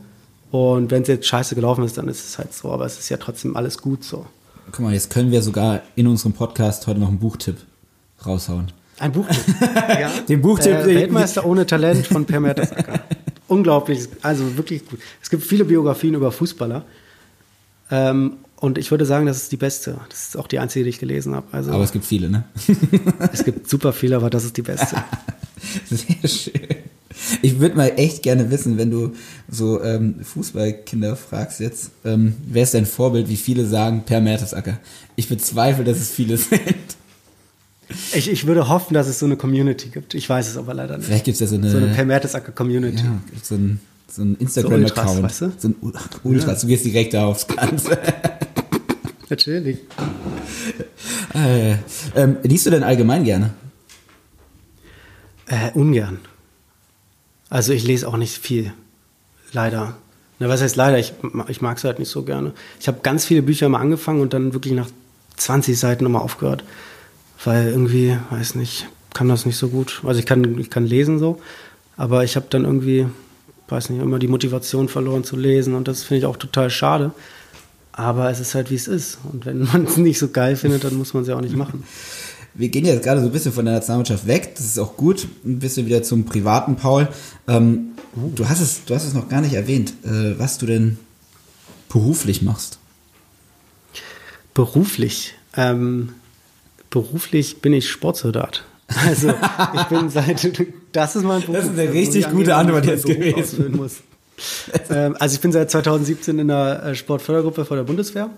Und wenn es jetzt scheiße gelaufen ist, dann ist es halt so. Aber es ist ja trotzdem alles gut so. Guck mal, jetzt können wir sogar in unserem Podcast heute noch einen Buchtipp raushauen. Ein Buchtipp. ja. Den Buchtipp, Äh, Weltmeister ohne Talent von Per Mertesacker. Unglaublich, also wirklich gut. Es gibt viele Biografien über Fußballer. Ähm, und ich würde sagen, das ist die beste. Das ist auch die einzige, die ich gelesen habe. Also Aber es gibt viele, ne? es gibt super viele, aber das ist die beste. Sehr schön. Ich würde mal echt gerne wissen, wenn du so ähm, Fußballkinder fragst jetzt, ähm, wer ist dein Vorbild, wie viele sagen Per Mertesacker? Ich bezweifle, dass es viele sind. Ich, ich würde hoffen, dass es so eine Community gibt. Ich weiß es aber leider nicht. Vielleicht gibt es ja so eine, So eine Per Mertesacker Community. ja, so ein, so ein Instagram-Account. So weißt du? So ein Ultras, du gehst direkt da aufs Ganze. Natürlich. äh, ähm, liest du denn allgemein gerne? Äh, ungern. Also ich lese auch nicht viel. Leider. Na, was heißt leider? Ich, ich mag es halt nicht so gerne. Ich habe ganz viele Bücher mal angefangen und dann wirklich nach 20 Seiten nochmal aufgehört. Weil irgendwie, weiß nicht, kann das nicht so gut. Also ich kann, ich kann lesen so, aber ich habe dann irgendwie, weiß nicht, immer die Motivation verloren zu lesen und das finde ich auch total schade. Aber es ist halt, wie es ist. Und wenn man es nicht so geil findet, dann muss man es ja auch nicht machen. Wir gehen jetzt gerade so ein bisschen von der Nationalmannschaft weg, das ist auch gut, ein bisschen wieder zum privaten Paul. Ähm, du, hast es, du hast es noch gar nicht erwähnt, äh, was du denn beruflich machst. Beruflich. Ähm, beruflich bin ich Sportsoldat. Also ich bin seit das ist mein Beruf. Das ist eine richtig ich gute Antwort jetzt gewesen. Muss. ähm, also ich bin seit 2017 in der äh, Sportfördergruppe vor der Bundeswehr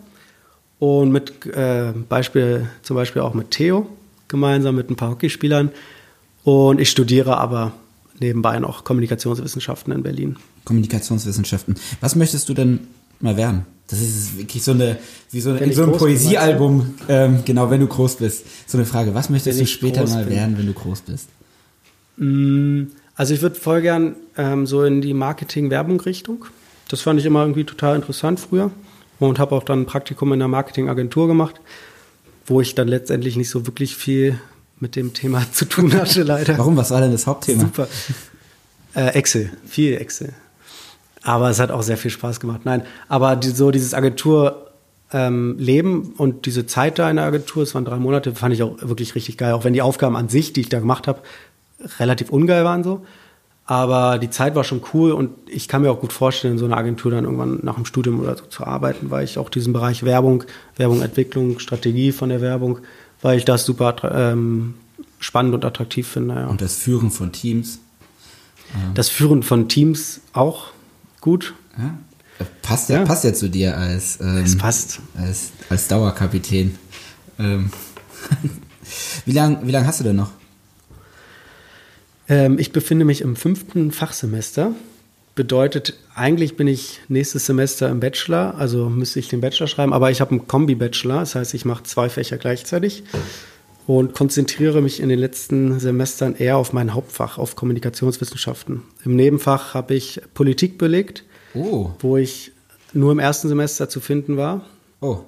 und mit äh, Beispiel zum Beispiel auch mit Theo gemeinsam mit ein paar Hockeyspielern und ich studiere aber nebenbei noch Kommunikationswissenschaften in Berlin. Kommunikationswissenschaften. Was möchtest du denn mal werden? Das ist wirklich so eine, wie so, ich so bin, Poesiealbum, ähm, genau, wenn du groß bist. So eine Frage, was möchtest du später mal bin. werden, wenn du groß bist? Mm, Also ich würde voll gern ähm, so in die Marketing-Werbung-Richtung. Das fand ich immer irgendwie total interessant früher und habe auch dann ein Praktikum in einer Marketingagentur gemacht, wo ich dann letztendlich nicht so wirklich viel mit dem Thema zu tun hatte, leider. Warum? Was war denn das Hauptthema? Super. Äh, Excel, viel Excel. Aber es hat auch sehr viel Spaß gemacht. Nein, aber die, so dieses Agenturleben ähm, und diese Zeit da in der Agentur, es waren drei Monate, fand ich auch wirklich richtig geil. Auch wenn die Aufgaben an sich, die ich da gemacht habe, relativ ungeil waren so. Aber die Zeit war schon cool und ich kann mir auch gut vorstellen, in so einer Agentur dann irgendwann nach dem Studium oder so zu arbeiten, weil ich auch diesen Bereich Werbung, Werbung, Entwicklung, Strategie von der Werbung, weil ich das super ähm, spannend und attraktiv finde. Ja. Und das Führen von Teams. Das Führen von Teams auch gut. Ja. Passt ja, Ja. passt ja zu dir als, ähm, Es passt. als, als Dauerkapitän. Ähm, wie lange wie lang hast du denn noch? Ähm, ich befinde mich im fünften Fachsemester. Bedeutet, eigentlich bin ich nächstes Semester im Bachelor, also müsste ich den Bachelor schreiben, aber ich habe einen Kombi-Bachelor, das heißt, ich mache zwei Fächer gleichzeitig und konzentriere mich in den letzten Semestern eher auf mein Hauptfach, auf Kommunikationswissenschaften. Im Nebenfach habe ich Politik belegt, Oh, wo ich nur im ersten Semester zu finden war. oh.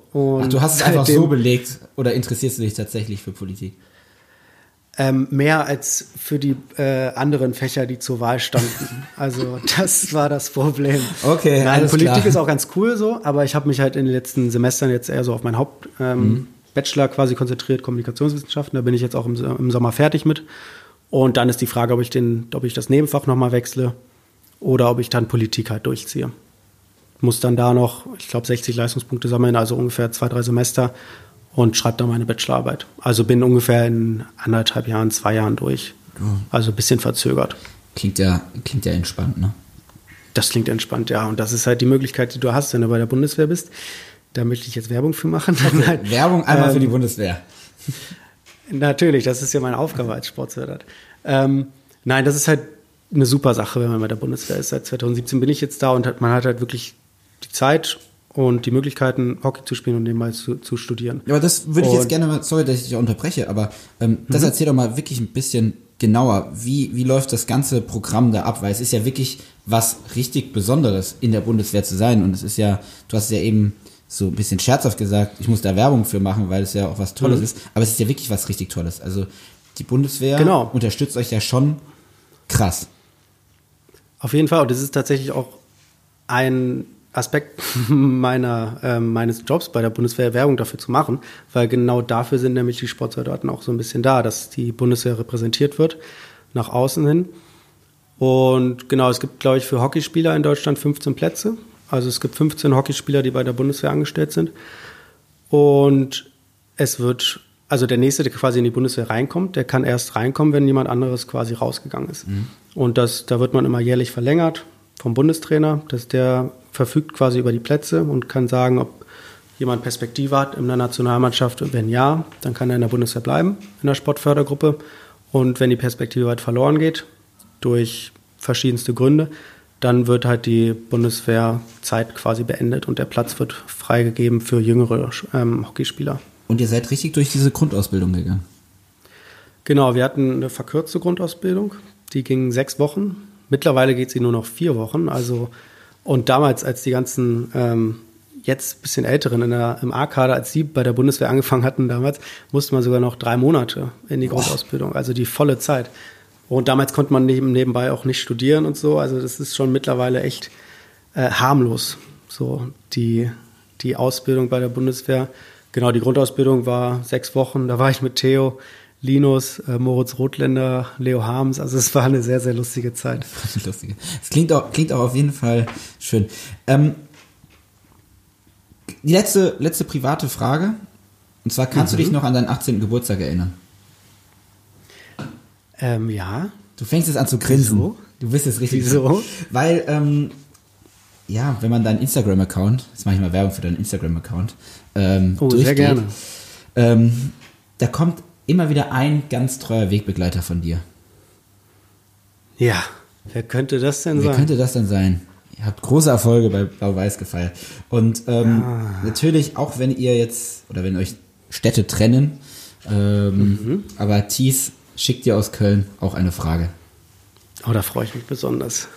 Ach, du hast es einfach so belegt oder interessierst du dich tatsächlich für Politik? Ähm, mehr als für die äh, anderen Fächer, die zur Wahl standen. Also das war das Problem. Okay, Nein, alles Politik klar. ist auch ganz cool so, aber ich habe mich halt in den letzten Semestern jetzt eher so auf meinen Haupt ähm, Mhm. Bachelor quasi konzentriert, Kommunikationswissenschaften. Da bin ich jetzt auch im, im Sommer fertig mit. Und dann ist die Frage, ob ich den, ob ich das Nebenfach nochmal wechsle oder ob ich dann Politik halt durchziehe. Muss dann da noch, ich glaube, 60 Leistungspunkte sammeln, also ungefähr zwei, drei Semester und schreibe dann meine Bachelorarbeit. Also bin ungefähr in anderthalb Jahren, zwei Jahren durch. Also ein bisschen verzögert. Klingt ja, klingt ja entspannt, ne? Das klingt entspannt, ja. Und das ist halt die Möglichkeit, die du hast, wenn du bei der Bundeswehr bist. Da möchte ich jetzt Werbung für machen. Nein. Werbung einmal für Ähm, die Bundeswehr. Natürlich, das ist ja meine Aufgabe als Sportssoldat. Ähm, nein, das ist halt eine super Sache, wenn man bei der Bundeswehr ist. Seit 2017 bin ich jetzt da und hat, man hat halt wirklich die Zeit und die Möglichkeiten, Hockey zu spielen und nebenbei zu, zu studieren. Ja, aber das würde ich jetzt gerne mal, sorry, dass ich dich unterbreche, aber ähm, das erzähl doch mal wirklich ein bisschen genauer. Wie, wie läuft das ganze Programm da ab? Weil es ist ja wirklich was richtig Besonderes, in der Bundeswehr zu sein. Und es ist ja, du hast ja eben so ein bisschen scherzhaft gesagt, ich muss da Werbung für machen, weil es ja auch was Tolles ist. Aber es ist ja wirklich was richtig Tolles. Also die Bundeswehr Genau. unterstützt euch ja schon krass. Auf jeden Fall. Und das ist tatsächlich auch ein Aspekt meiner, ähm, meines Jobs bei der Bundeswehr, Werbung dafür zu machen, weil genau dafür sind nämlich die Sportsoldaten auch so ein bisschen da, dass die Bundeswehr repräsentiert wird, nach außen hin. Und genau, es gibt, glaube ich, für Hockeyspieler in Deutschland 15 Plätze. Also es gibt 15 Hockeyspieler, die bei der Bundeswehr angestellt sind. Und es wird, also der nächste, der quasi in die Bundeswehr reinkommt, der kann erst reinkommen, wenn jemand anderes quasi rausgegangen ist. Und das, da wird man immer jährlich verlängert vom Bundestrainer, dass der verfügt quasi über die Plätze und kann sagen, ob jemand Perspektive hat in der Nationalmannschaft. Wenn ja, dann kann er in der Bundeswehr bleiben, in der Sportfördergruppe. Und wenn die Perspektive halt verloren geht, durch verschiedenste Gründe, dann wird halt die Bundeswehrzeit quasi beendet und der Platz wird freigegeben für jüngere ähm, Hockeyspieler. Und ihr seid richtig durch diese Grundausbildung gegangen. Genau, wir hatten eine verkürzte Grundausbildung, die ging sechs Wochen. Mittlerweile geht sie nur noch vier Wochen. Also und damals, als die ganzen ähm, jetzt ein bisschen älteren in der, im A-Kader, als die bei der Bundeswehr angefangen hatten damals, musste man sogar noch drei Monate in die Grundausbildung, also die volle Zeit. Und damals konnte man neben, nebenbei auch nicht studieren und so. Also das ist schon mittlerweile echt äh, harmlos, so die, die Ausbildung bei der Bundeswehr. Genau, die Grundausbildung war sechs Wochen. Da war ich mit Theo, Linus, äh, Moritz Rothländer, Leo Harms. Also es war eine sehr, sehr lustige Zeit. Lustige. Es klingt auch, klingt auch auf jeden Fall schön. Ähm, die letzte, letzte private Frage. Und zwar, kannst du dich noch an deinen 18. Geburtstag erinnern? Ähm, ja, Du fängst jetzt an zu grinsen. Wieso? Du bist jetzt richtig. Wieso? Weil, ähm, ja, wenn man deinen Instagram-Account, jetzt mache ich mal Werbung für deinen Instagram-Account, ähm, Oh, sehr durchgeht, gerne. Ähm, da kommt immer wieder ein ganz treuer Wegbegleiter von dir. ja. Wer könnte das denn Wer sein? könnte das denn sein? Ihr habt große Erfolge bei Blau-Weiß gefeiert. Und ähm, natürlich, auch wenn ihr jetzt, oder wenn euch Städte trennen, ähm, aber Thies schickt dir aus Köln auch eine Frage. Oh, da freue ich mich besonders.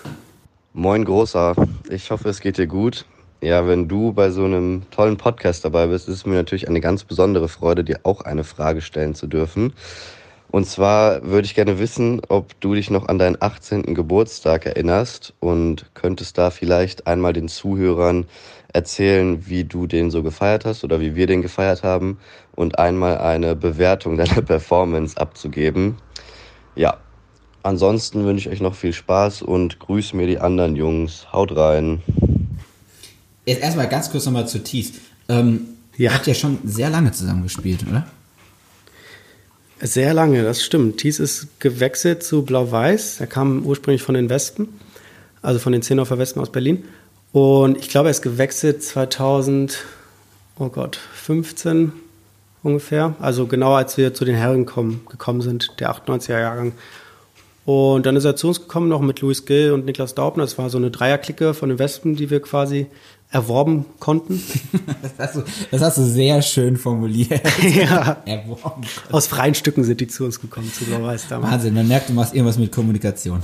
Moin Großer, ich hoffe es geht dir gut. Ja, wenn du bei so einem tollen Podcast dabei bist, ist es mir natürlich eine ganz besondere Freude, dir auch eine Frage stellen zu dürfen. Und zwar würde ich gerne wissen, ob du dich noch an deinen 18. Geburtstag erinnerst und könntest da vielleicht einmal den Zuhörern erzählen, wie du den so gefeiert hast oder wie wir den gefeiert haben und einmal eine Bewertung deiner Performance abzugeben. Ja, ansonsten wünsche ich euch noch viel Spaß und grüß mir die anderen Jungs. Haut rein. Jetzt erstmal ganz kurz nochmal zu Thies. Ähm, Ja. Ihr habt ja schon sehr lange zusammengespielt, oder? Sehr lange, das stimmt. Thies ist gewechselt zu Blau-Weiß. Er kam ursprünglich von den Wespen, also von den Zehnhofer Wespen aus Berlin. Und ich glaube, er ist gewechselt 2000, oh Gott, 15 ungefähr. Also genau als wir zu den Herren kommen, gekommen sind, der 98er Jahrgang. Und dann ist er zu uns gekommen, noch mit Louis Gill und Niklas Daubner. Das war so eine Dreierklicke von den Wespen, die wir quasi erworben konnten. Das hast du, das hast du sehr schön formuliert. ja. Erworben. Aus freien Stücken sind die zu uns gekommen, zu Blau-Weiß damals. Wahnsinn, man merkt, du machst irgendwas mit Kommunikation.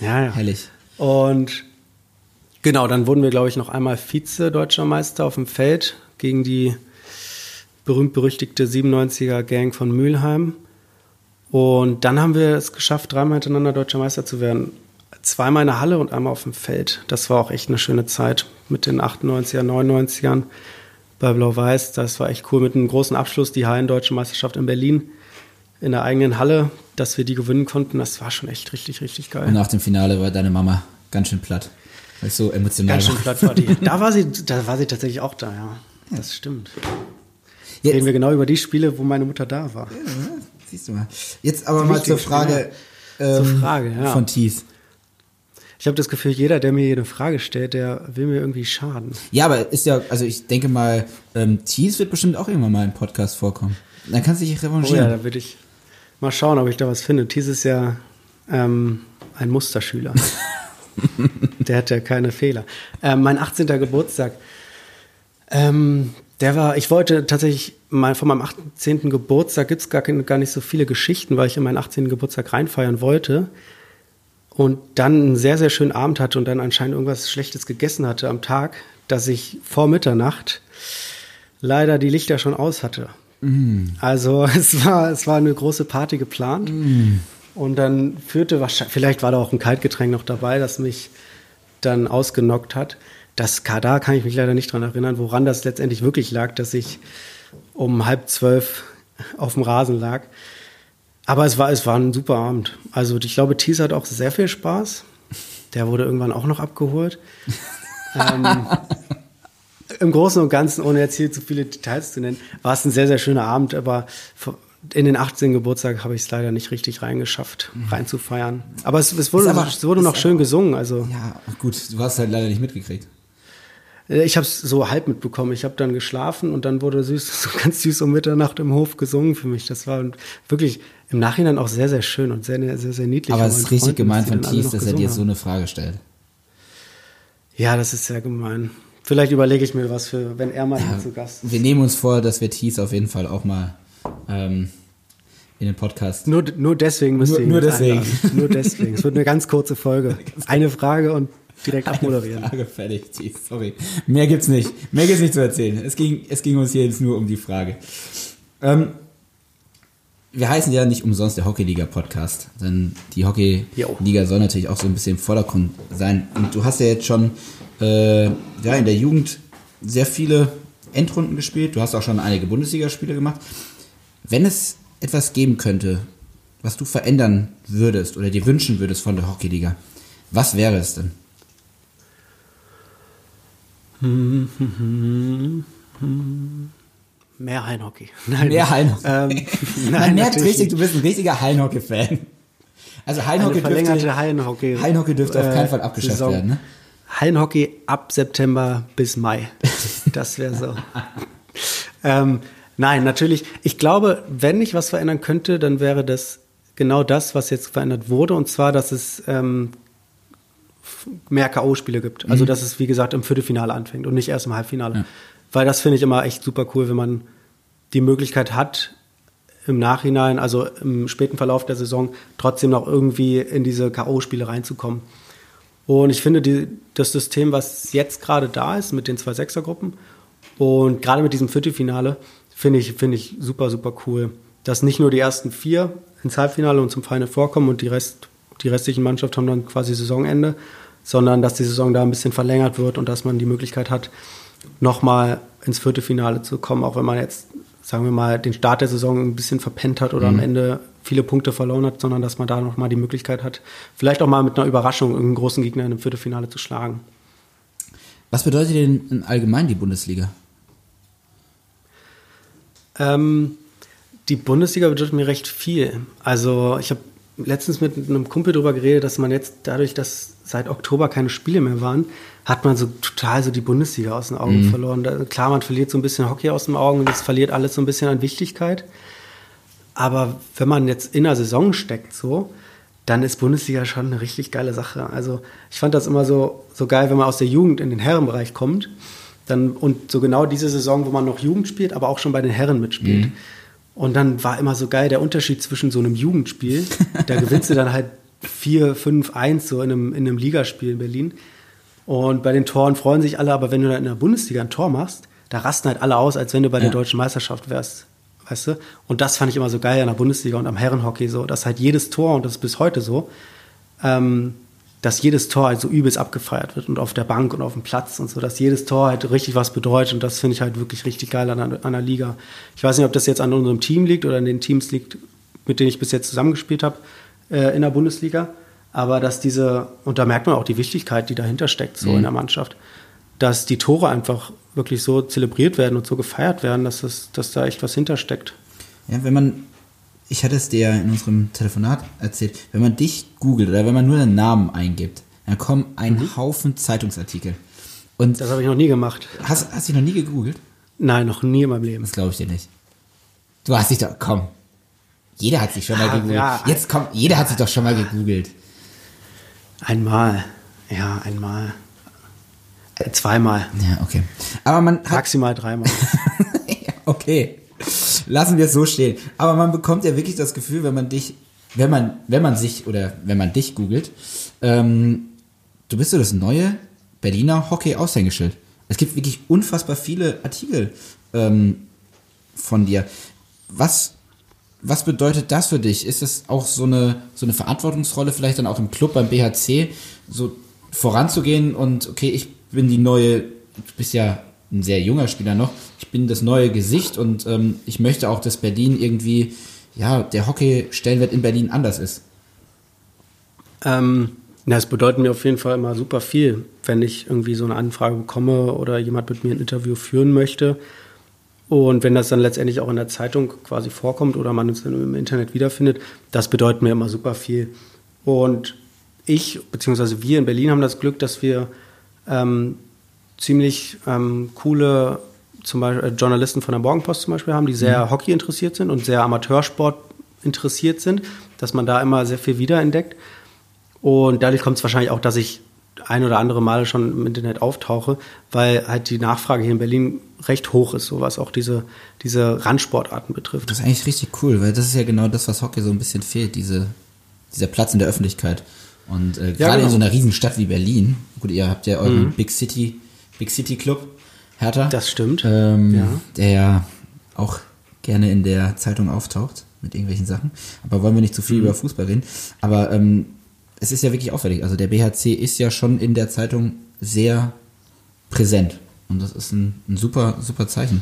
Ja, ja. Herrlich. Und genau, dann wurden wir, glaube ich, noch einmal Vize-Deutscher Meister auf dem Feld gegen die berühmt-berüchtigte 97er-Gang von Mülheim. Und dann haben wir es geschafft, dreimal hintereinander Deutscher Meister zu werden. Zweimal in der Halle und einmal auf dem Feld. Das war auch echt eine schöne Zeit mit den 98er, 99ern bei Blau-Weiß. Das war echt cool mit einem großen Abschluss, die Hallen-Deutsche Meisterschaft in Berlin in der eigenen Halle, dass wir die gewinnen konnten. Das war schon echt richtig, richtig geil. Und nach dem Finale war deine Mama ganz schön platt. Weil so emotional Ganz schön war. platt war die. Da war sie, da war sie tatsächlich auch da, ja. Das stimmt. Jetzt- Reden wir genau über die Spiele, wo meine Mutter da war. Siehst du mal. Jetzt aber mal zur Frage, ähm, Zur Frage, ja. von Thies. Ich habe das Gefühl, jeder, der mir hier eine Frage stellt, der will mir irgendwie schaden. Ja, aber ist ja, also ich denke mal, ähm, Thies wird bestimmt auch irgendwann mal im Podcast vorkommen. Dann kannst du dich Oh ja, revanchieren. da würde ich mal schauen, ob ich da was finde. Thies ist ja ähm, ein Musterschüler. der hat ja keine Fehler. Ähm, mein 18. Geburtstag. Ähm, der war, ich wollte tatsächlich mal von meinem 18. Geburtstag gibt es gar, gar nicht so viele Geschichten, weil ich in meinen 18. Geburtstag reinfeiern wollte. Und dann einen sehr, sehr schönen Abend hatte und dann anscheinend irgendwas Schlechtes gegessen hatte am Tag, dass ich vor Mitternacht leider die Lichter schon aus hatte. Also es war, es war eine große Party geplant. Und dann führte wahrscheinlich, vielleicht war da auch ein Kaltgetränk noch dabei, das mich dann ausgenockt hat. Das da kann ich mich leider nicht dran erinnern, woran das letztendlich wirklich lag, dass ich um halb zwölf auf dem Rasen lag. Aber es war, es war ein super Abend. Also ich glaube, Thies hat auch sehr viel Spaß. Der wurde irgendwann auch noch abgeholt. ähm, Im Großen und Ganzen, ohne jetzt hier zu viele Details zu nennen, war es ein sehr, sehr schöner Abend. Aber in den 18. Geburtstag habe ich es leider nicht richtig reingeschafft, reinzufeiern. Aber es, es wurde, aber- es wurde noch schön gesungen. Also Ja, gut, du hast halt leider nicht mitgekriegt. Äh, ich habe es so halb mitbekommen. Ich habe dann geschlafen und dann wurde süß, so ganz süß um Mitternacht im Hof gesungen für mich. Das war wirklich im Nachhinein auch sehr, sehr schön und sehr, sehr, sehr niedlich. Aber es ist richtig Freunden, die von Thies, dass er dir so eine Frage stellt. Ja, das ist sehr gemein. Vielleicht überlege ich mir was für, wenn er mal hier zu Gast ist. Wir nehmen uns vor, dass wir Thies auf jeden Fall auch mal ähm, in den Podcast. Nur, nur deswegen müsst Nur- ihr ihn nur deswegen. einladen. Nur deswegen. Es wird eine ganz kurze Folge. Eine Frage und direkt abmoderieren. Frage fertig, sorry. Mehr gibt's nicht. Mehr gibt's nicht zu erzählen. Es ging, es ging uns hier jetzt nur um die Frage. Ähm, wir heißen ja nicht umsonst der Hockeyliga-Podcast, denn die Hockeyliga soll natürlich auch so ein bisschen im Vordergrund sein. Und du hast ja jetzt schon äh, ja, in der Jugend sehr viele Endrunden gespielt. Du hast auch schon einige Bundesligaspiele gemacht. Wenn es etwas geben könnte, was du verändern würdest oder dir wünschen würdest von der Hockeyliga, was wäre es denn? Mehr Hallenhockey. Nein. Mehr Hallenhockey. Ähm, Man merkt richtig, nicht. du bist ein richtiger Hallenhockey-Fan. Also Hallenhockey dürfte, Hallenhockey. Hallenhockey dürfte auf keinen äh, Fall abgeschafft Saison. werden, ne? Hallenhockey ab September bis Mai. Das wäre so. ähm, nein, natürlich. Ich glaube, wenn ich was verändern könnte, dann wäre das genau das, was jetzt verändert wurde. Und zwar, dass es ähm, mehr K.O.-Spiele gibt. Also, dass es, wie gesagt, im Viertelfinale anfängt und nicht erst im Halbfinale. Ja. Weil das finde ich immer echt super cool, wenn man die Möglichkeit hat, im Nachhinein, also im späten Verlauf der Saison, trotzdem noch irgendwie in diese K.O.-Spiele reinzukommen. Und ich finde, die, das System, was jetzt gerade da ist, mit den zwei Sechsergruppen und gerade mit diesem Viertelfinale, finde ich, finde ich super, super cool. Dass nicht nur die ersten vier ins Halbfinale und zum Final vorkommen und die, Rest, die restlichen Mannschaften haben dann quasi Saisonende, sondern dass die Saison da ein bisschen verlängert wird und dass man die Möglichkeit hat, nochmal ins vierte Finale zu kommen, auch wenn man jetzt, sagen wir mal, den Start der Saison ein bisschen verpennt hat oder mhm. am Ende viele Punkte verloren hat, sondern dass man da nochmal die Möglichkeit hat, vielleicht auch mal mit einer Überraschung einen großen Gegner in einem Viertelfinale zu schlagen. Was bedeutet denn allgemein die Bundesliga? Ähm, die Bundesliga bedeutet mir recht viel. Also ich habe letztens mit einem Kumpel darüber geredet, dass man jetzt dadurch, dass seit Oktober keine Spiele mehr waren, hat man so total so die Bundesliga aus den Augen mhm. verloren. Da, klar, man verliert so ein bisschen Hockey aus den Augen und es verliert alles so ein bisschen an Wichtigkeit. Aber wenn man jetzt in der Saison steckt, so, dann ist Bundesliga schon eine richtig geile Sache. Also ich fand das immer so, so geil, wenn man aus der Jugend in den Herrenbereich kommt. Dann, und so genau diese Saison, wo man noch Jugend spielt, aber auch schon bei den Herren mitspielt. Mhm. Und dann war immer so geil der Unterschied zwischen so einem Jugendspiel, da gewinnst du dann halt 4, 5, 1 so in einem, in einem Ligaspiel in Berlin. Und bei den Toren freuen sich alle, aber wenn du dann in der Bundesliga ein Tor machst, da rasten halt alle aus, als wenn du bei ja. der deutschen Meisterschaft wärst weißt du? Und das fand ich immer so geil an der Bundesliga und am Herrenhockey so, dass halt jedes Tor, und das ist bis heute so, ähm, dass jedes Tor halt so übelst abgefeiert wird und auf der Bank und auf dem Platz und so, dass jedes Tor halt richtig was bedeutet und das finde ich halt wirklich richtig geil an, an der Liga. Ich weiß nicht, ob das jetzt an unserem Team liegt oder an den Teams liegt, mit denen ich bis jetzt zusammengespielt habe äh, in der Bundesliga, aber dass diese, und da merkt man auch die Wichtigkeit, die dahinter steckt, so mhm. in der Mannschaft, dass die Tore einfach wirklich so zelebriert werden und so gefeiert werden, dass, das, dass da echt was hintersteckt. Ja, wenn man, ich hatte es dir in unserem Telefonat erzählt, wenn man dich googelt oder wenn man nur den Namen eingibt, dann kommen ein mhm. Haufen Zeitungsartikel. Und das habe ich noch nie gemacht. Hast, hast du noch nie gegoogelt? Nein, noch nie in meinem Leben. Das glaube ich dir nicht. Du hast dich doch, komm. Jeder hat sich schon mal ah, gegoogelt. Ja, Jetzt komm, jeder hat sich doch schon mal gegoogelt. Einmal. Ja, einmal. Äh, zweimal. Ja, okay. Aber man Maximal dreimal. okay. Lassen wir es so stehen. Aber man bekommt ja wirklich das Gefühl, wenn man dich, wenn man, wenn man sich oder wenn man dich googelt, ähm, du bist so das neue Berliner Hockey-Aushängeschild. Es gibt wirklich unfassbar viele Artikel ähm, von dir. Was, was bedeutet das für dich? Ist es auch so eine, so eine Verantwortungsrolle, vielleicht dann auch im Club beim BHC, so voranzugehen und okay, ich bin die neue, du bist ja ein sehr junger Spieler noch, ich bin das neue Gesicht und ähm, ich möchte auch, dass Berlin irgendwie, ja, der Hockey-Stellenwert in Berlin anders ist. Ähm, na, es bedeutet mir auf jeden Fall immer super viel, wenn ich irgendwie so eine Anfrage bekomme oder jemand mit mir ein Interview führen möchte. Und wenn das dann letztendlich auch in der Zeitung quasi vorkommt oder man es im Internet wiederfindet, das bedeutet mir immer super viel. Und ich, beziehungsweise wir in Berlin haben das Glück, dass wir ähm, ziemlich ähm, coole zum Beispiel äh, Journalisten von der Morgenpost zum Beispiel haben, die sehr mhm. Hockey interessiert sind und sehr Amateursport interessiert sind, dass man da immer sehr viel wiederentdeckt. Und dadurch kommt es wahrscheinlich auch, dass ich ein oder andere Mal schon im Internet auftauche, weil halt die Nachfrage hier in Berlin recht hoch ist, so was auch diese, diese Randsportarten betrifft. Das ist eigentlich richtig cool, weil das ist ja genau das, was Hockey so ein bisschen fehlt, diese, dieser Platz in der Öffentlichkeit. Und äh, ja, gerade genau. in so einer Riesenstadt wie Berlin, gut, ihr habt ja euren mhm. Big City, Big City Club, Hertha. Das stimmt. Ähm, ja. Der ja auch gerne in der Zeitung auftaucht mit irgendwelchen Sachen. Aber wollen wir nicht zu viel mhm. über Fußball reden. Aber ähm, es ist ja wirklich auffällig. Also der BHC ist ja schon in der Zeitung sehr präsent. Und das ist ein, ein super, super Zeichen.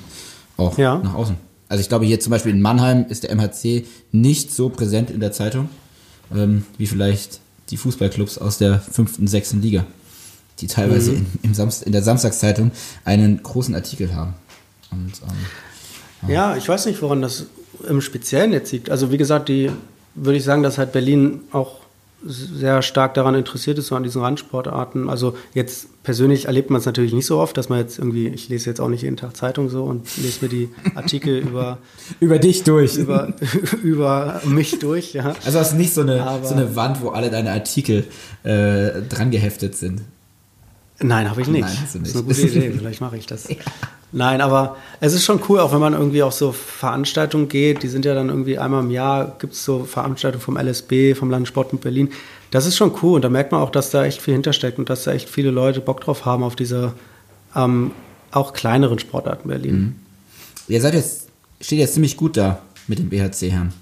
Auch ja. nach außen. Also ich glaube hier zum Beispiel in Mannheim ist der MHC nicht so präsent in der Zeitung, ähm, wie vielleicht die Fußballclubs aus der fünften, sechsten Liga, die teilweise mhm. in, Samst, in der Samstagszeitung einen großen Artikel haben. Und, ähm, ja. ja, ich weiß nicht, woran das im Speziellen jetzt liegt. Also wie gesagt, die würde ich sagen, dass halt Berlin auch sehr stark daran interessiert ist, so an diesen Randsportarten. Also jetzt persönlich erlebt man es natürlich nicht so oft, dass man jetzt irgendwie, ich lese jetzt auch nicht jeden Tag Zeitung so und lese mir die Artikel über über dich durch, über, über mich durch, ja. Also hast nicht so eine Aber, so eine Wand, wo alle deine Artikel äh, dran geheftet sind. Nein, habe ich nicht. Nein, hast du nicht. Das ist eine gute Idee, vielleicht mache ich das. Ja. Nein, aber es ist schon cool, auch wenn man irgendwie auf so Veranstaltungen geht. Die sind ja dann irgendwie einmal im Jahr, gibt es so Veranstaltungen vom LSB, vom Landessportbund Berlin. Das ist schon cool und da merkt man auch, dass da echt viel hintersteckt und dass da echt viele Leute Bock drauf haben auf diese ähm, auch kleineren Sportarten Berlin. Mhm. Ihr seid jetzt, steht jetzt ziemlich gut da mit dem BHC-Herrn.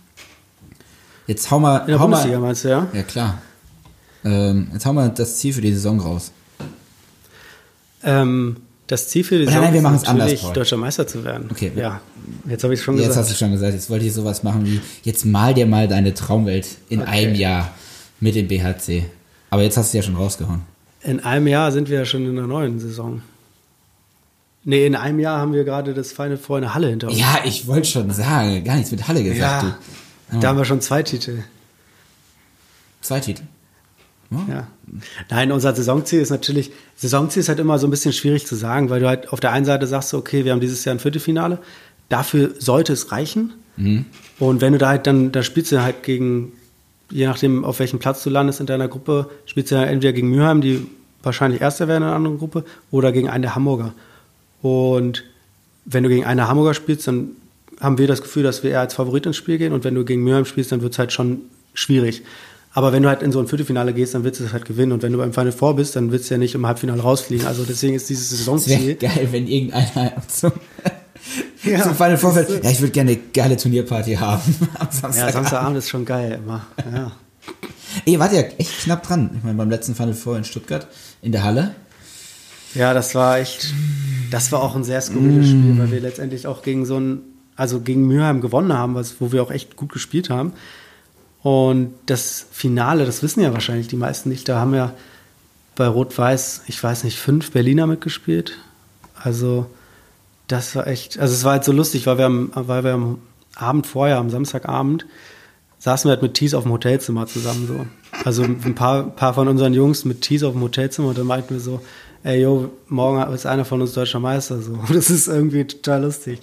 Jetzt hau mal. In der hau Bundesliga mal, meinst du, ja? Ja, klar. Ähm, jetzt hau mal das Ziel für die Saison raus. Ähm, das Ziel für die Saison nein, wir ist anders, natürlich, Paul. deutscher Meister zu werden. Okay. Ja, jetzt habe ich schon Jetzt gesagt. hast du schon gesagt, jetzt wollte ich sowas machen wie, jetzt mal dir mal deine Traumwelt in Okay. einem Jahr mit dem BHC. Aber jetzt hast du ja schon rausgehauen. In einem Jahr sind wir ja schon in der neuen Saison. Nee, in einem Jahr haben wir gerade das in der Halle hinter uns. Ja, ich wollte schon sagen, gar nichts mit Halle gesagt, Ja, du. da haben wir schon zwei Titel. Zwei Titel. Ja. Nein, unser Saisonziel ist natürlich, Saisonziel ist halt immer so ein bisschen schwierig zu sagen, weil du halt auf der einen Seite sagst, okay, wir haben dieses Jahr ein Viertelfinale, dafür sollte es reichen. Und wenn du da halt dann, da spielst du halt gegen, je nachdem, auf welchem Platz du landest in deiner Gruppe, spielst du ja entweder gegen Mülheim, die wahrscheinlich Erster werden in einer anderen Gruppe, oder gegen einen der Hamburger. Und wenn du gegen einen der Hamburger spielst, dann haben wir das Gefühl, dass wir eher als Favorit ins Spiel gehen. Und wenn du gegen Mülheim spielst, dann wird es halt schon schwierig. Aber wenn du halt in so ein Viertelfinale gehst, dann willst du es halt gewinnen. Und wenn du beim Final Four bist, dann willst du ja nicht im Halbfinale rausfliegen. Also deswegen ist dieses Saisonziel. geil, wenn irgendeiner zum, Ja, zum Final das ist- ja, ich würde gerne eine geile Turnierparty haben am Samstag. Ja, Samstagabend ist schon geil immer. Ja. Ihr wart ja echt knapp dran. Ich meine, beim letzten Final Four in Stuttgart in der Halle. ja, das war echt, das war auch ein sehr skurriles Spiel, weil wir letztendlich auch gegen so ein, also gegen Mülheim gewonnen haben, was, wo wir auch echt gut gespielt haben. Und das Finale, das wissen ja wahrscheinlich die meisten nicht, da haben ja bei Rot-Weiß, ich weiß nicht, fünf Berliner mitgespielt. Also das war echt, also es war halt so lustig, weil wir am, weil wir am Abend vorher, am Samstagabend, saßen wir halt mit Tees auf dem Hotelzimmer zusammen so. Also ein paar, paar von unseren Jungs mit Tees auf dem Hotelzimmer und dann meinten wir so, ey yo, morgen ist einer von uns deutscher Meister so. Das ist irgendwie total lustig.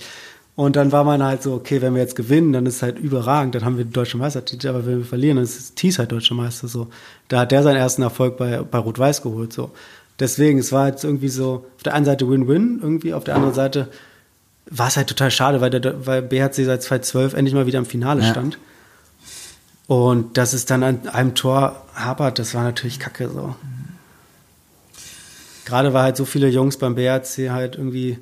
Und dann war man halt so, okay, wenn wir jetzt gewinnen, dann ist es halt überragend, dann haben wir den deutschen Meistertitel, aber wenn wir verlieren, dann ist Tees halt deutscher Meister so. Da hat der seinen ersten Erfolg bei, bei Rot-Weiß geholt so. Deswegen, es war jetzt irgendwie so, auf der einen Seite Win-Win irgendwie, auf der anderen Seite war es halt total schade, weil, der, weil BHC seit 2012 endlich mal wieder im Finale Ja. stand. Und dass es dann an einem Tor hapert, das war natürlich kacke so. Gerade weil halt so viele Jungs beim BHC halt irgendwie,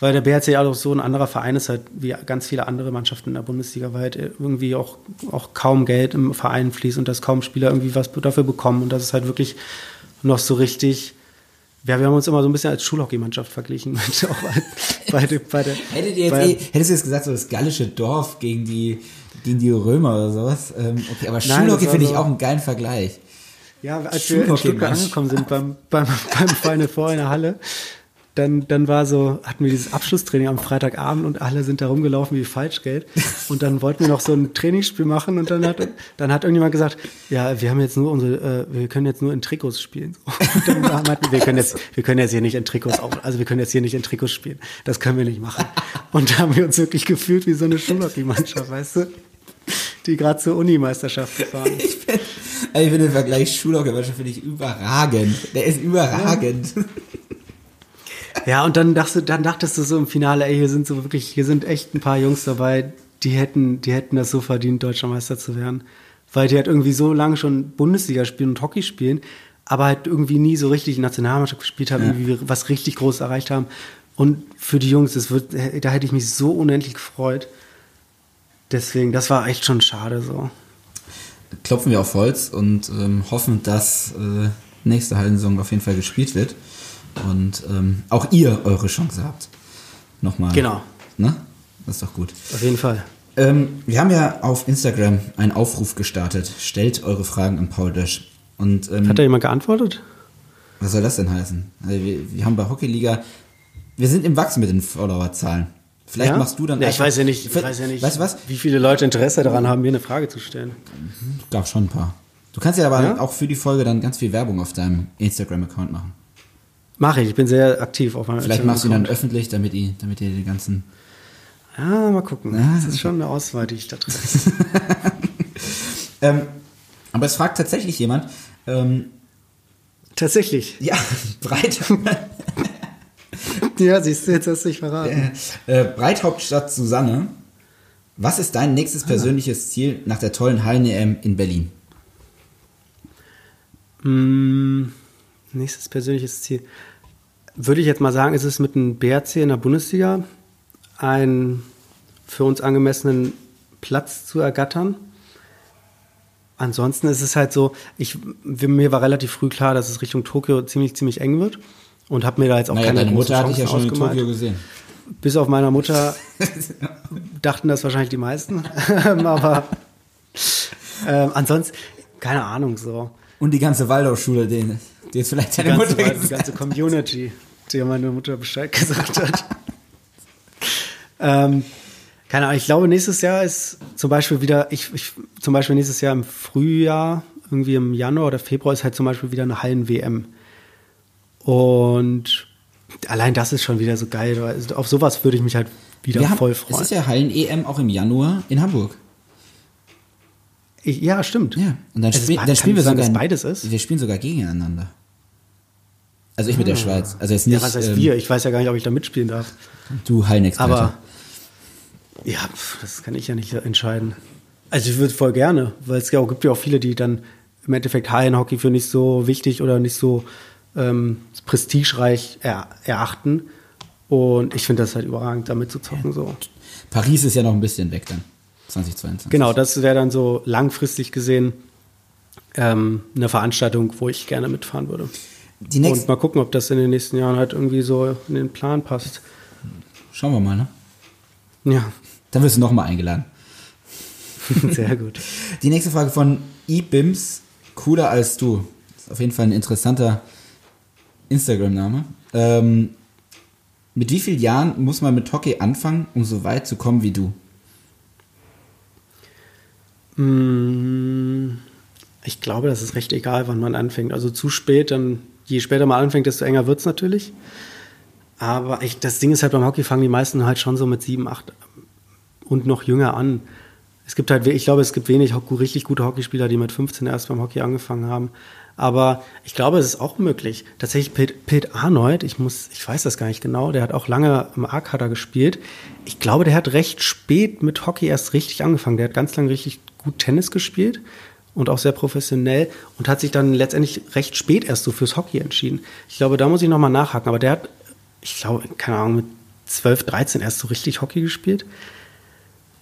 weil der BHC auch so ein anderer Verein ist, halt wie ganz viele andere Mannschaften in der Bundesliga, weil halt irgendwie auch, auch kaum Geld im Verein fließt und dass kaum Spieler irgendwie was dafür bekommen und das ist halt wirklich noch so richtig. Ja, wir haben uns immer so ein bisschen als Schulhockeymannschaft verglichen. Auch bei, bei, bei der, Hättet ihr jetzt bei, eh, hättest du jetzt gesagt, so das gallische Dorf gegen die, gegen die Römer oder sowas? Ähm, okay, aber Schulhockey finde ich so- auch einen geilen Vergleich. Ja, als wir in Stuttgart angekommen sind beim, beim, beim Final Four in der Halle, dann, dann war so, hatten wir dieses Abschlusstraining am Freitagabend und alle sind da rumgelaufen wie Falschgeld. Und dann wollten wir noch so ein Trainingsspiel machen und dann hat, dann hat irgendjemand gesagt, ja, wir haben jetzt nur unsere, äh, wir können jetzt nur in Trikots spielen. Und dann meinten wir, können jetzt, wir können jetzt hier nicht in Trikots auf, also wir können jetzt hier nicht in Trikots spielen. Das können wir nicht machen. Und da haben wir uns wirklich gefühlt wie so eine Schulhockey-Mannschaft, weißt du? Die gerade zur Unimeisterschaft gefahren ist. Ich finde also find den Vergleich Schulhockey-Mannschaft finde ich überragend. Der ist überragend. Ja, und dann dachtest, du, dann dachtest du so im Finale, ey, hier sind so wirklich, hier sind echt ein paar Jungs dabei, die hätten, die hätten das so verdient, deutscher Meister zu werden. Weil die halt irgendwie so lange schon Bundesliga spielen und Hockey spielen, aber halt irgendwie nie so richtig Nationalmannschaft gespielt haben, Ja. irgendwie was richtig Großes erreicht haben. Und für die Jungs, das wird, da hätte ich mich so unendlich gefreut. Deswegen, das war echt schon schade so. Klopfen wir auf Holz und ähm, hoffen, dass äh, nächste Hallensaison auf jeden Fall gespielt wird. Und ähm, auch ihr eure Chance habt. Nochmal. Genau. Ne? Das ist doch gut. Auf jeden Fall. Ähm, wir haben ja auf Instagram einen Aufruf gestartet. Stellt eure Fragen an Paul Dösch. Und ähm, Hat da jemand geantwortet? was soll das denn heißen? Also wir, wir haben bei Hockeyliga, wir sind im Wachsen mit den Followerzahlen. Vielleicht Ja? machst du dann Ja, ich weiß ja nicht, ich weiß ja nicht, Weißt du was? wie viele Leute Interesse daran haben, mir eine Frage zu stellen. Gab schon ein paar. Du kannst ja aber Ja? auch für die Folge dann ganz viel Werbung auf deinem Instagram-Account machen. Mache ich, ich bin sehr aktiv auf meinem Vielleicht machst du ihn dann öffentlich, damit ihr, damit ihr die ganzen. Ja, mal gucken. Ja. Das ist schon eine Auswahl, die ich da treffe. Ähm, aber es fragt tatsächlich jemand, ähm, Tatsächlich. ja, breit, Ja, siehst du, jetzt hast du dich verraten. äh, Breithauptstadt Susanne, was ist dein nächstes persönliches Ziel nach der tollen Hallen-EM in Berlin? Mm, nächstes persönliches Ziel. Würde ich jetzt mal sagen, ist es mit einem BRC in der Bundesliga einen für uns angemessenen Platz zu ergattern. ansonsten ist es halt so, ich, mir war relativ früh klar, dass es Richtung Tokio ziemlich, ziemlich eng wird und habe mir da jetzt auch Naja, keine deine Mutter hatte ich ja schon in ausgemalt. Tokio gesehen. Bis auf meiner Mutter dachten das wahrscheinlich die meisten. Aber ähm, ansonsten, keine Ahnung, so. Und die ganze Waldorfschule, den, die jetzt vielleicht Die deine Mutter die gesagt ganze Community, die meine Mutter Bescheid gesagt hat. ähm, keine Ahnung, ich glaube, nächstes Jahr ist zum Beispiel wieder, ich, ich zum Beispiel nächstes Jahr im Frühjahr, irgendwie im Januar oder Februar ist halt zum Beispiel wieder eine Hallen-WM. Und allein das ist schon wieder so geil. Also auf sowas würde ich mich halt wieder haben, voll es freuen. ist ja Hallen-EM auch im Januar in Hamburg. Ich, ja, stimmt. Ja. Und dann, spiel, dann spielen wir kann sogar. beides ist. Wir spielen sogar gegeneinander. Also ich mit der Schweiz. Also jetzt nicht Ja, was heißt ähm, wir? Ich weiß ja gar nicht, ob ich da mitspielen darf. du Hallenexperte. Aber ja, das kann ich ja nicht entscheiden. Also ich würde voll gerne, weil es ja auch, gibt ja auch viele, die dann im Endeffekt Hallenhockey für nicht so wichtig oder nicht so ähm, prestigereich er, erachten. Und ich finde das halt überragend, damit zu zocken. So. Paris ist ja noch ein bisschen weg dann. 2022. Genau, das wäre dann so langfristig gesehen ähm, eine Veranstaltung, wo ich gerne mitfahren würde. Die Und mal gucken, ob das in den nächsten Jahren halt irgendwie so in den Plan passt. schauen wir mal, ne? Ja, Dann wirst du nochmal eingeladen. sehr gut. Die nächste Frage von eBims, cooler als du. Das ist auf jeden Fall ein interessanter Instagram-Name. Ähm, mit wie vielen Jahren muss man mit Hockey anfangen, um so weit zu kommen wie du? Mm, Ich glaube, das ist recht egal, wann man anfängt. Also zu spät, dann je später man anfängt, desto enger wird's natürlich. Aber ich, das Ding ist halt beim Hockey fangen die meisten halt schon so mit sieben, acht und noch jünger an. Es gibt halt, ich glaube, es gibt wenig richtig gute Hockeyspieler, die mit 15 erst beim Hockey angefangen haben. Aber ich glaube, es ist auch möglich. Tatsächlich, Pete, Arnold, ich muss, ich weiß das gar nicht genau, der hat auch lange im A-Kader gespielt. Ich glaube, der hat recht spät mit Hockey erst richtig angefangen. Der hat ganz lange richtig gut Tennis gespielt und auch sehr professionell und hat sich dann letztendlich recht spät erst so fürs Hockey entschieden. Ich glaube, da muss ich nochmal nachhaken. Aber der hat, ich glaube, keine Ahnung, mit 12, 13 erst so richtig Hockey gespielt.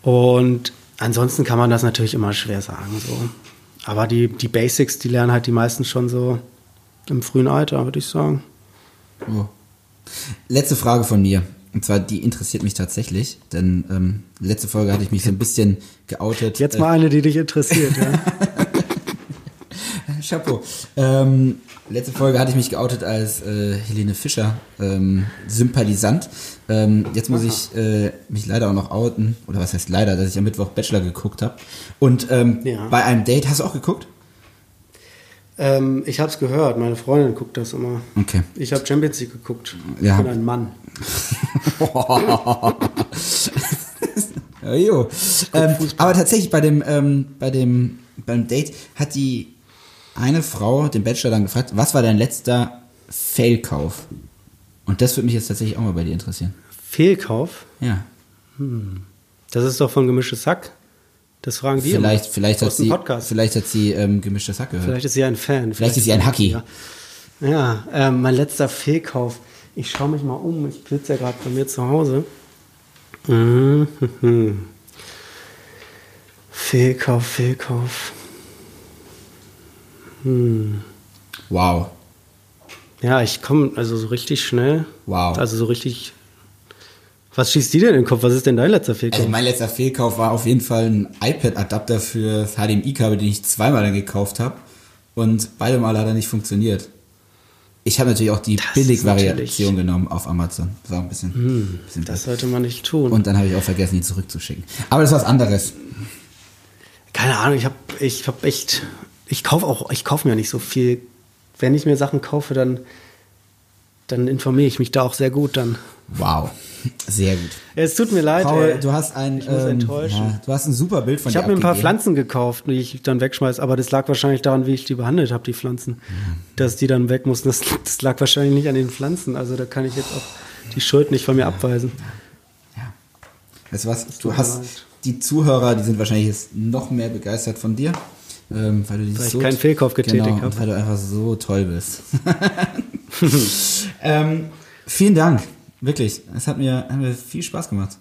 Und ansonsten kann man das natürlich immer schwer sagen. So. Aber die, die Basics, die lernen halt die meisten schon so im frühen Alter, würde ich sagen. Oh. Letzte Frage von mir. Und zwar, die interessiert mich tatsächlich, denn ähm, letzte Folge hatte ich mich so ein bisschen geoutet. Jetzt Äh, mal eine, die dich interessiert. ja. Chapeau. Ähm, letzte Folge hatte ich mich geoutet als äh, Helene Fischer ähm, Sympathisant. Ähm, jetzt muss ich äh, mich leider auch noch outen, oder was heißt leider, dass ich am Mittwoch Bachelor geguckt habe. Und ähm, Ja. bei einem Date, hast du auch geguckt? ähm, ich habe es gehört, meine Freundin guckt das immer. Okay. Ich habe Champions League geguckt. Ja. Ich bin ein Mann. Jo. Ähm, aber tatsächlich bei dem, ähm, bei dem, beim Date hat die eine Frau den Bachelor dann gefragt, was war dein letzter Failkauf? Und das würde mich jetzt tatsächlich auch mal bei dir interessieren. Fehlkauf, Ja. das ist doch von gemischtes Sack. Das fragen die Vielleicht, immer. vielleicht hat sie, vielleicht hat sie ähm, gemischtes Hack gehört. Vielleicht ist sie ein Fan. Vielleicht ist sie ein Hacky. Ja, ja ähm, mein letzter Fehlkauf. Ich schaue mich mal um. Ich sitze ja gerade bei mir zu Hause. Mhm. Fehlkauf, Fehlkauf. Wow. Ja, ich komme also so richtig schnell. Wow. Also so richtig. Was schießt die denn in den Kopf? Was ist denn dein letzter Fehlkauf? Also mein letzter Fehlkauf war auf jeden Fall ein iPad-Adapter für HDMI-Kabel, den ich zweimal dann gekauft habe. Und beide Male hat er nicht funktioniert. Ich habe natürlich auch die Billig-Variation genommen auf Amazon. Das war ein bisschen, bisschen das das. sollte man nicht tun. Und dann habe ich auch vergessen, ihn zurückzuschicken. Aber das ist was anderes. Keine Ahnung, ich habe ich hab echt, ich kaufe auch, ich kaufe mir nicht so viel. Wenn ich mir Sachen kaufe, dann, dann informiere ich mich da auch sehr gut dann. Wow. Sehr gut. Es tut mir leid, Paul, ey. du hast ein, Ich muss ähm, enttäuschen. ja, du hast ein super Bild von Ich dir habe mir ein paar. Pflanzen gekauft, die ich dann wegschmeiße, aber das lag wahrscheinlich daran, wie ich die behandelt habe, die Pflanzen. Dass die dann weg mussten. Das, das lag wahrscheinlich nicht an den Pflanzen. Also da kann ich jetzt auch die Schuld nicht von mir abweisen. Weißt du was? Du hast leid. die Zuhörer, die sind wahrscheinlich jetzt noch mehr begeistert von dir. Ähm, weil du Weil ich so keinen Fehlkauf getätigt genau, habe. weil du einfach so toll bist. ähm, vielen Dank. Wirklich. Es hat mir, hat mir viel Spaß gemacht.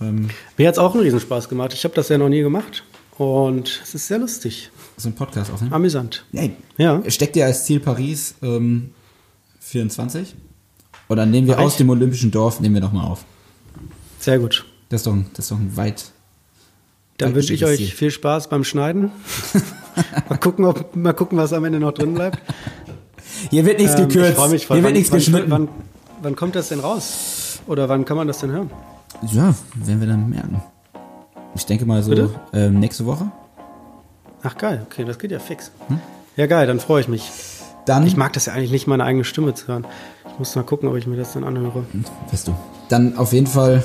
Ähm, Mir hat es auch einen Riesenspaß gemacht. Ich habe das ja noch nie gemacht. Und es ist sehr lustig. so einen Podcast aufnehmen? Amüsant. Hey, Ja. Steckt ihr als Ziel Paris ähm, 24? Oder nehmen wir Mach aus dem Olympischen Dorf, nehmen wir doch mal auf. Sehr gut. Das ist doch ein, das ist doch ein weit. Dann wünsche ich euch viel Spaß beim Schneiden. mal, gucken, ob, mal gucken, was am Ende noch drin bleibt. Hier wird nichts Ähm, gekürzt. Ich freue mich voll. Hier wird Wann- nichts wann, geschnitten. Wann, wann kommt das denn raus? Oder wann kann man das denn hören? Ja, werden wir dann merken. Ich denke mal so ähm, nächste Woche. Ach geil, okay, das geht ja fix. Ja geil, dann freue ich mich. Dann Ich mag das ja eigentlich nicht, meine eigene Stimme zu hören. Ich muss mal gucken, ob ich mir das dann anhöre. Weißt du. Dann auf jeden Fall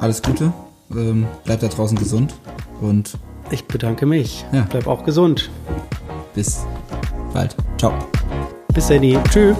alles Gute. Ähm, bleibt da draußen gesund und. Ich bedanke mich. Ja. Bleib auch gesund. Bis bald. Ciao. Bis dann. Tschüss.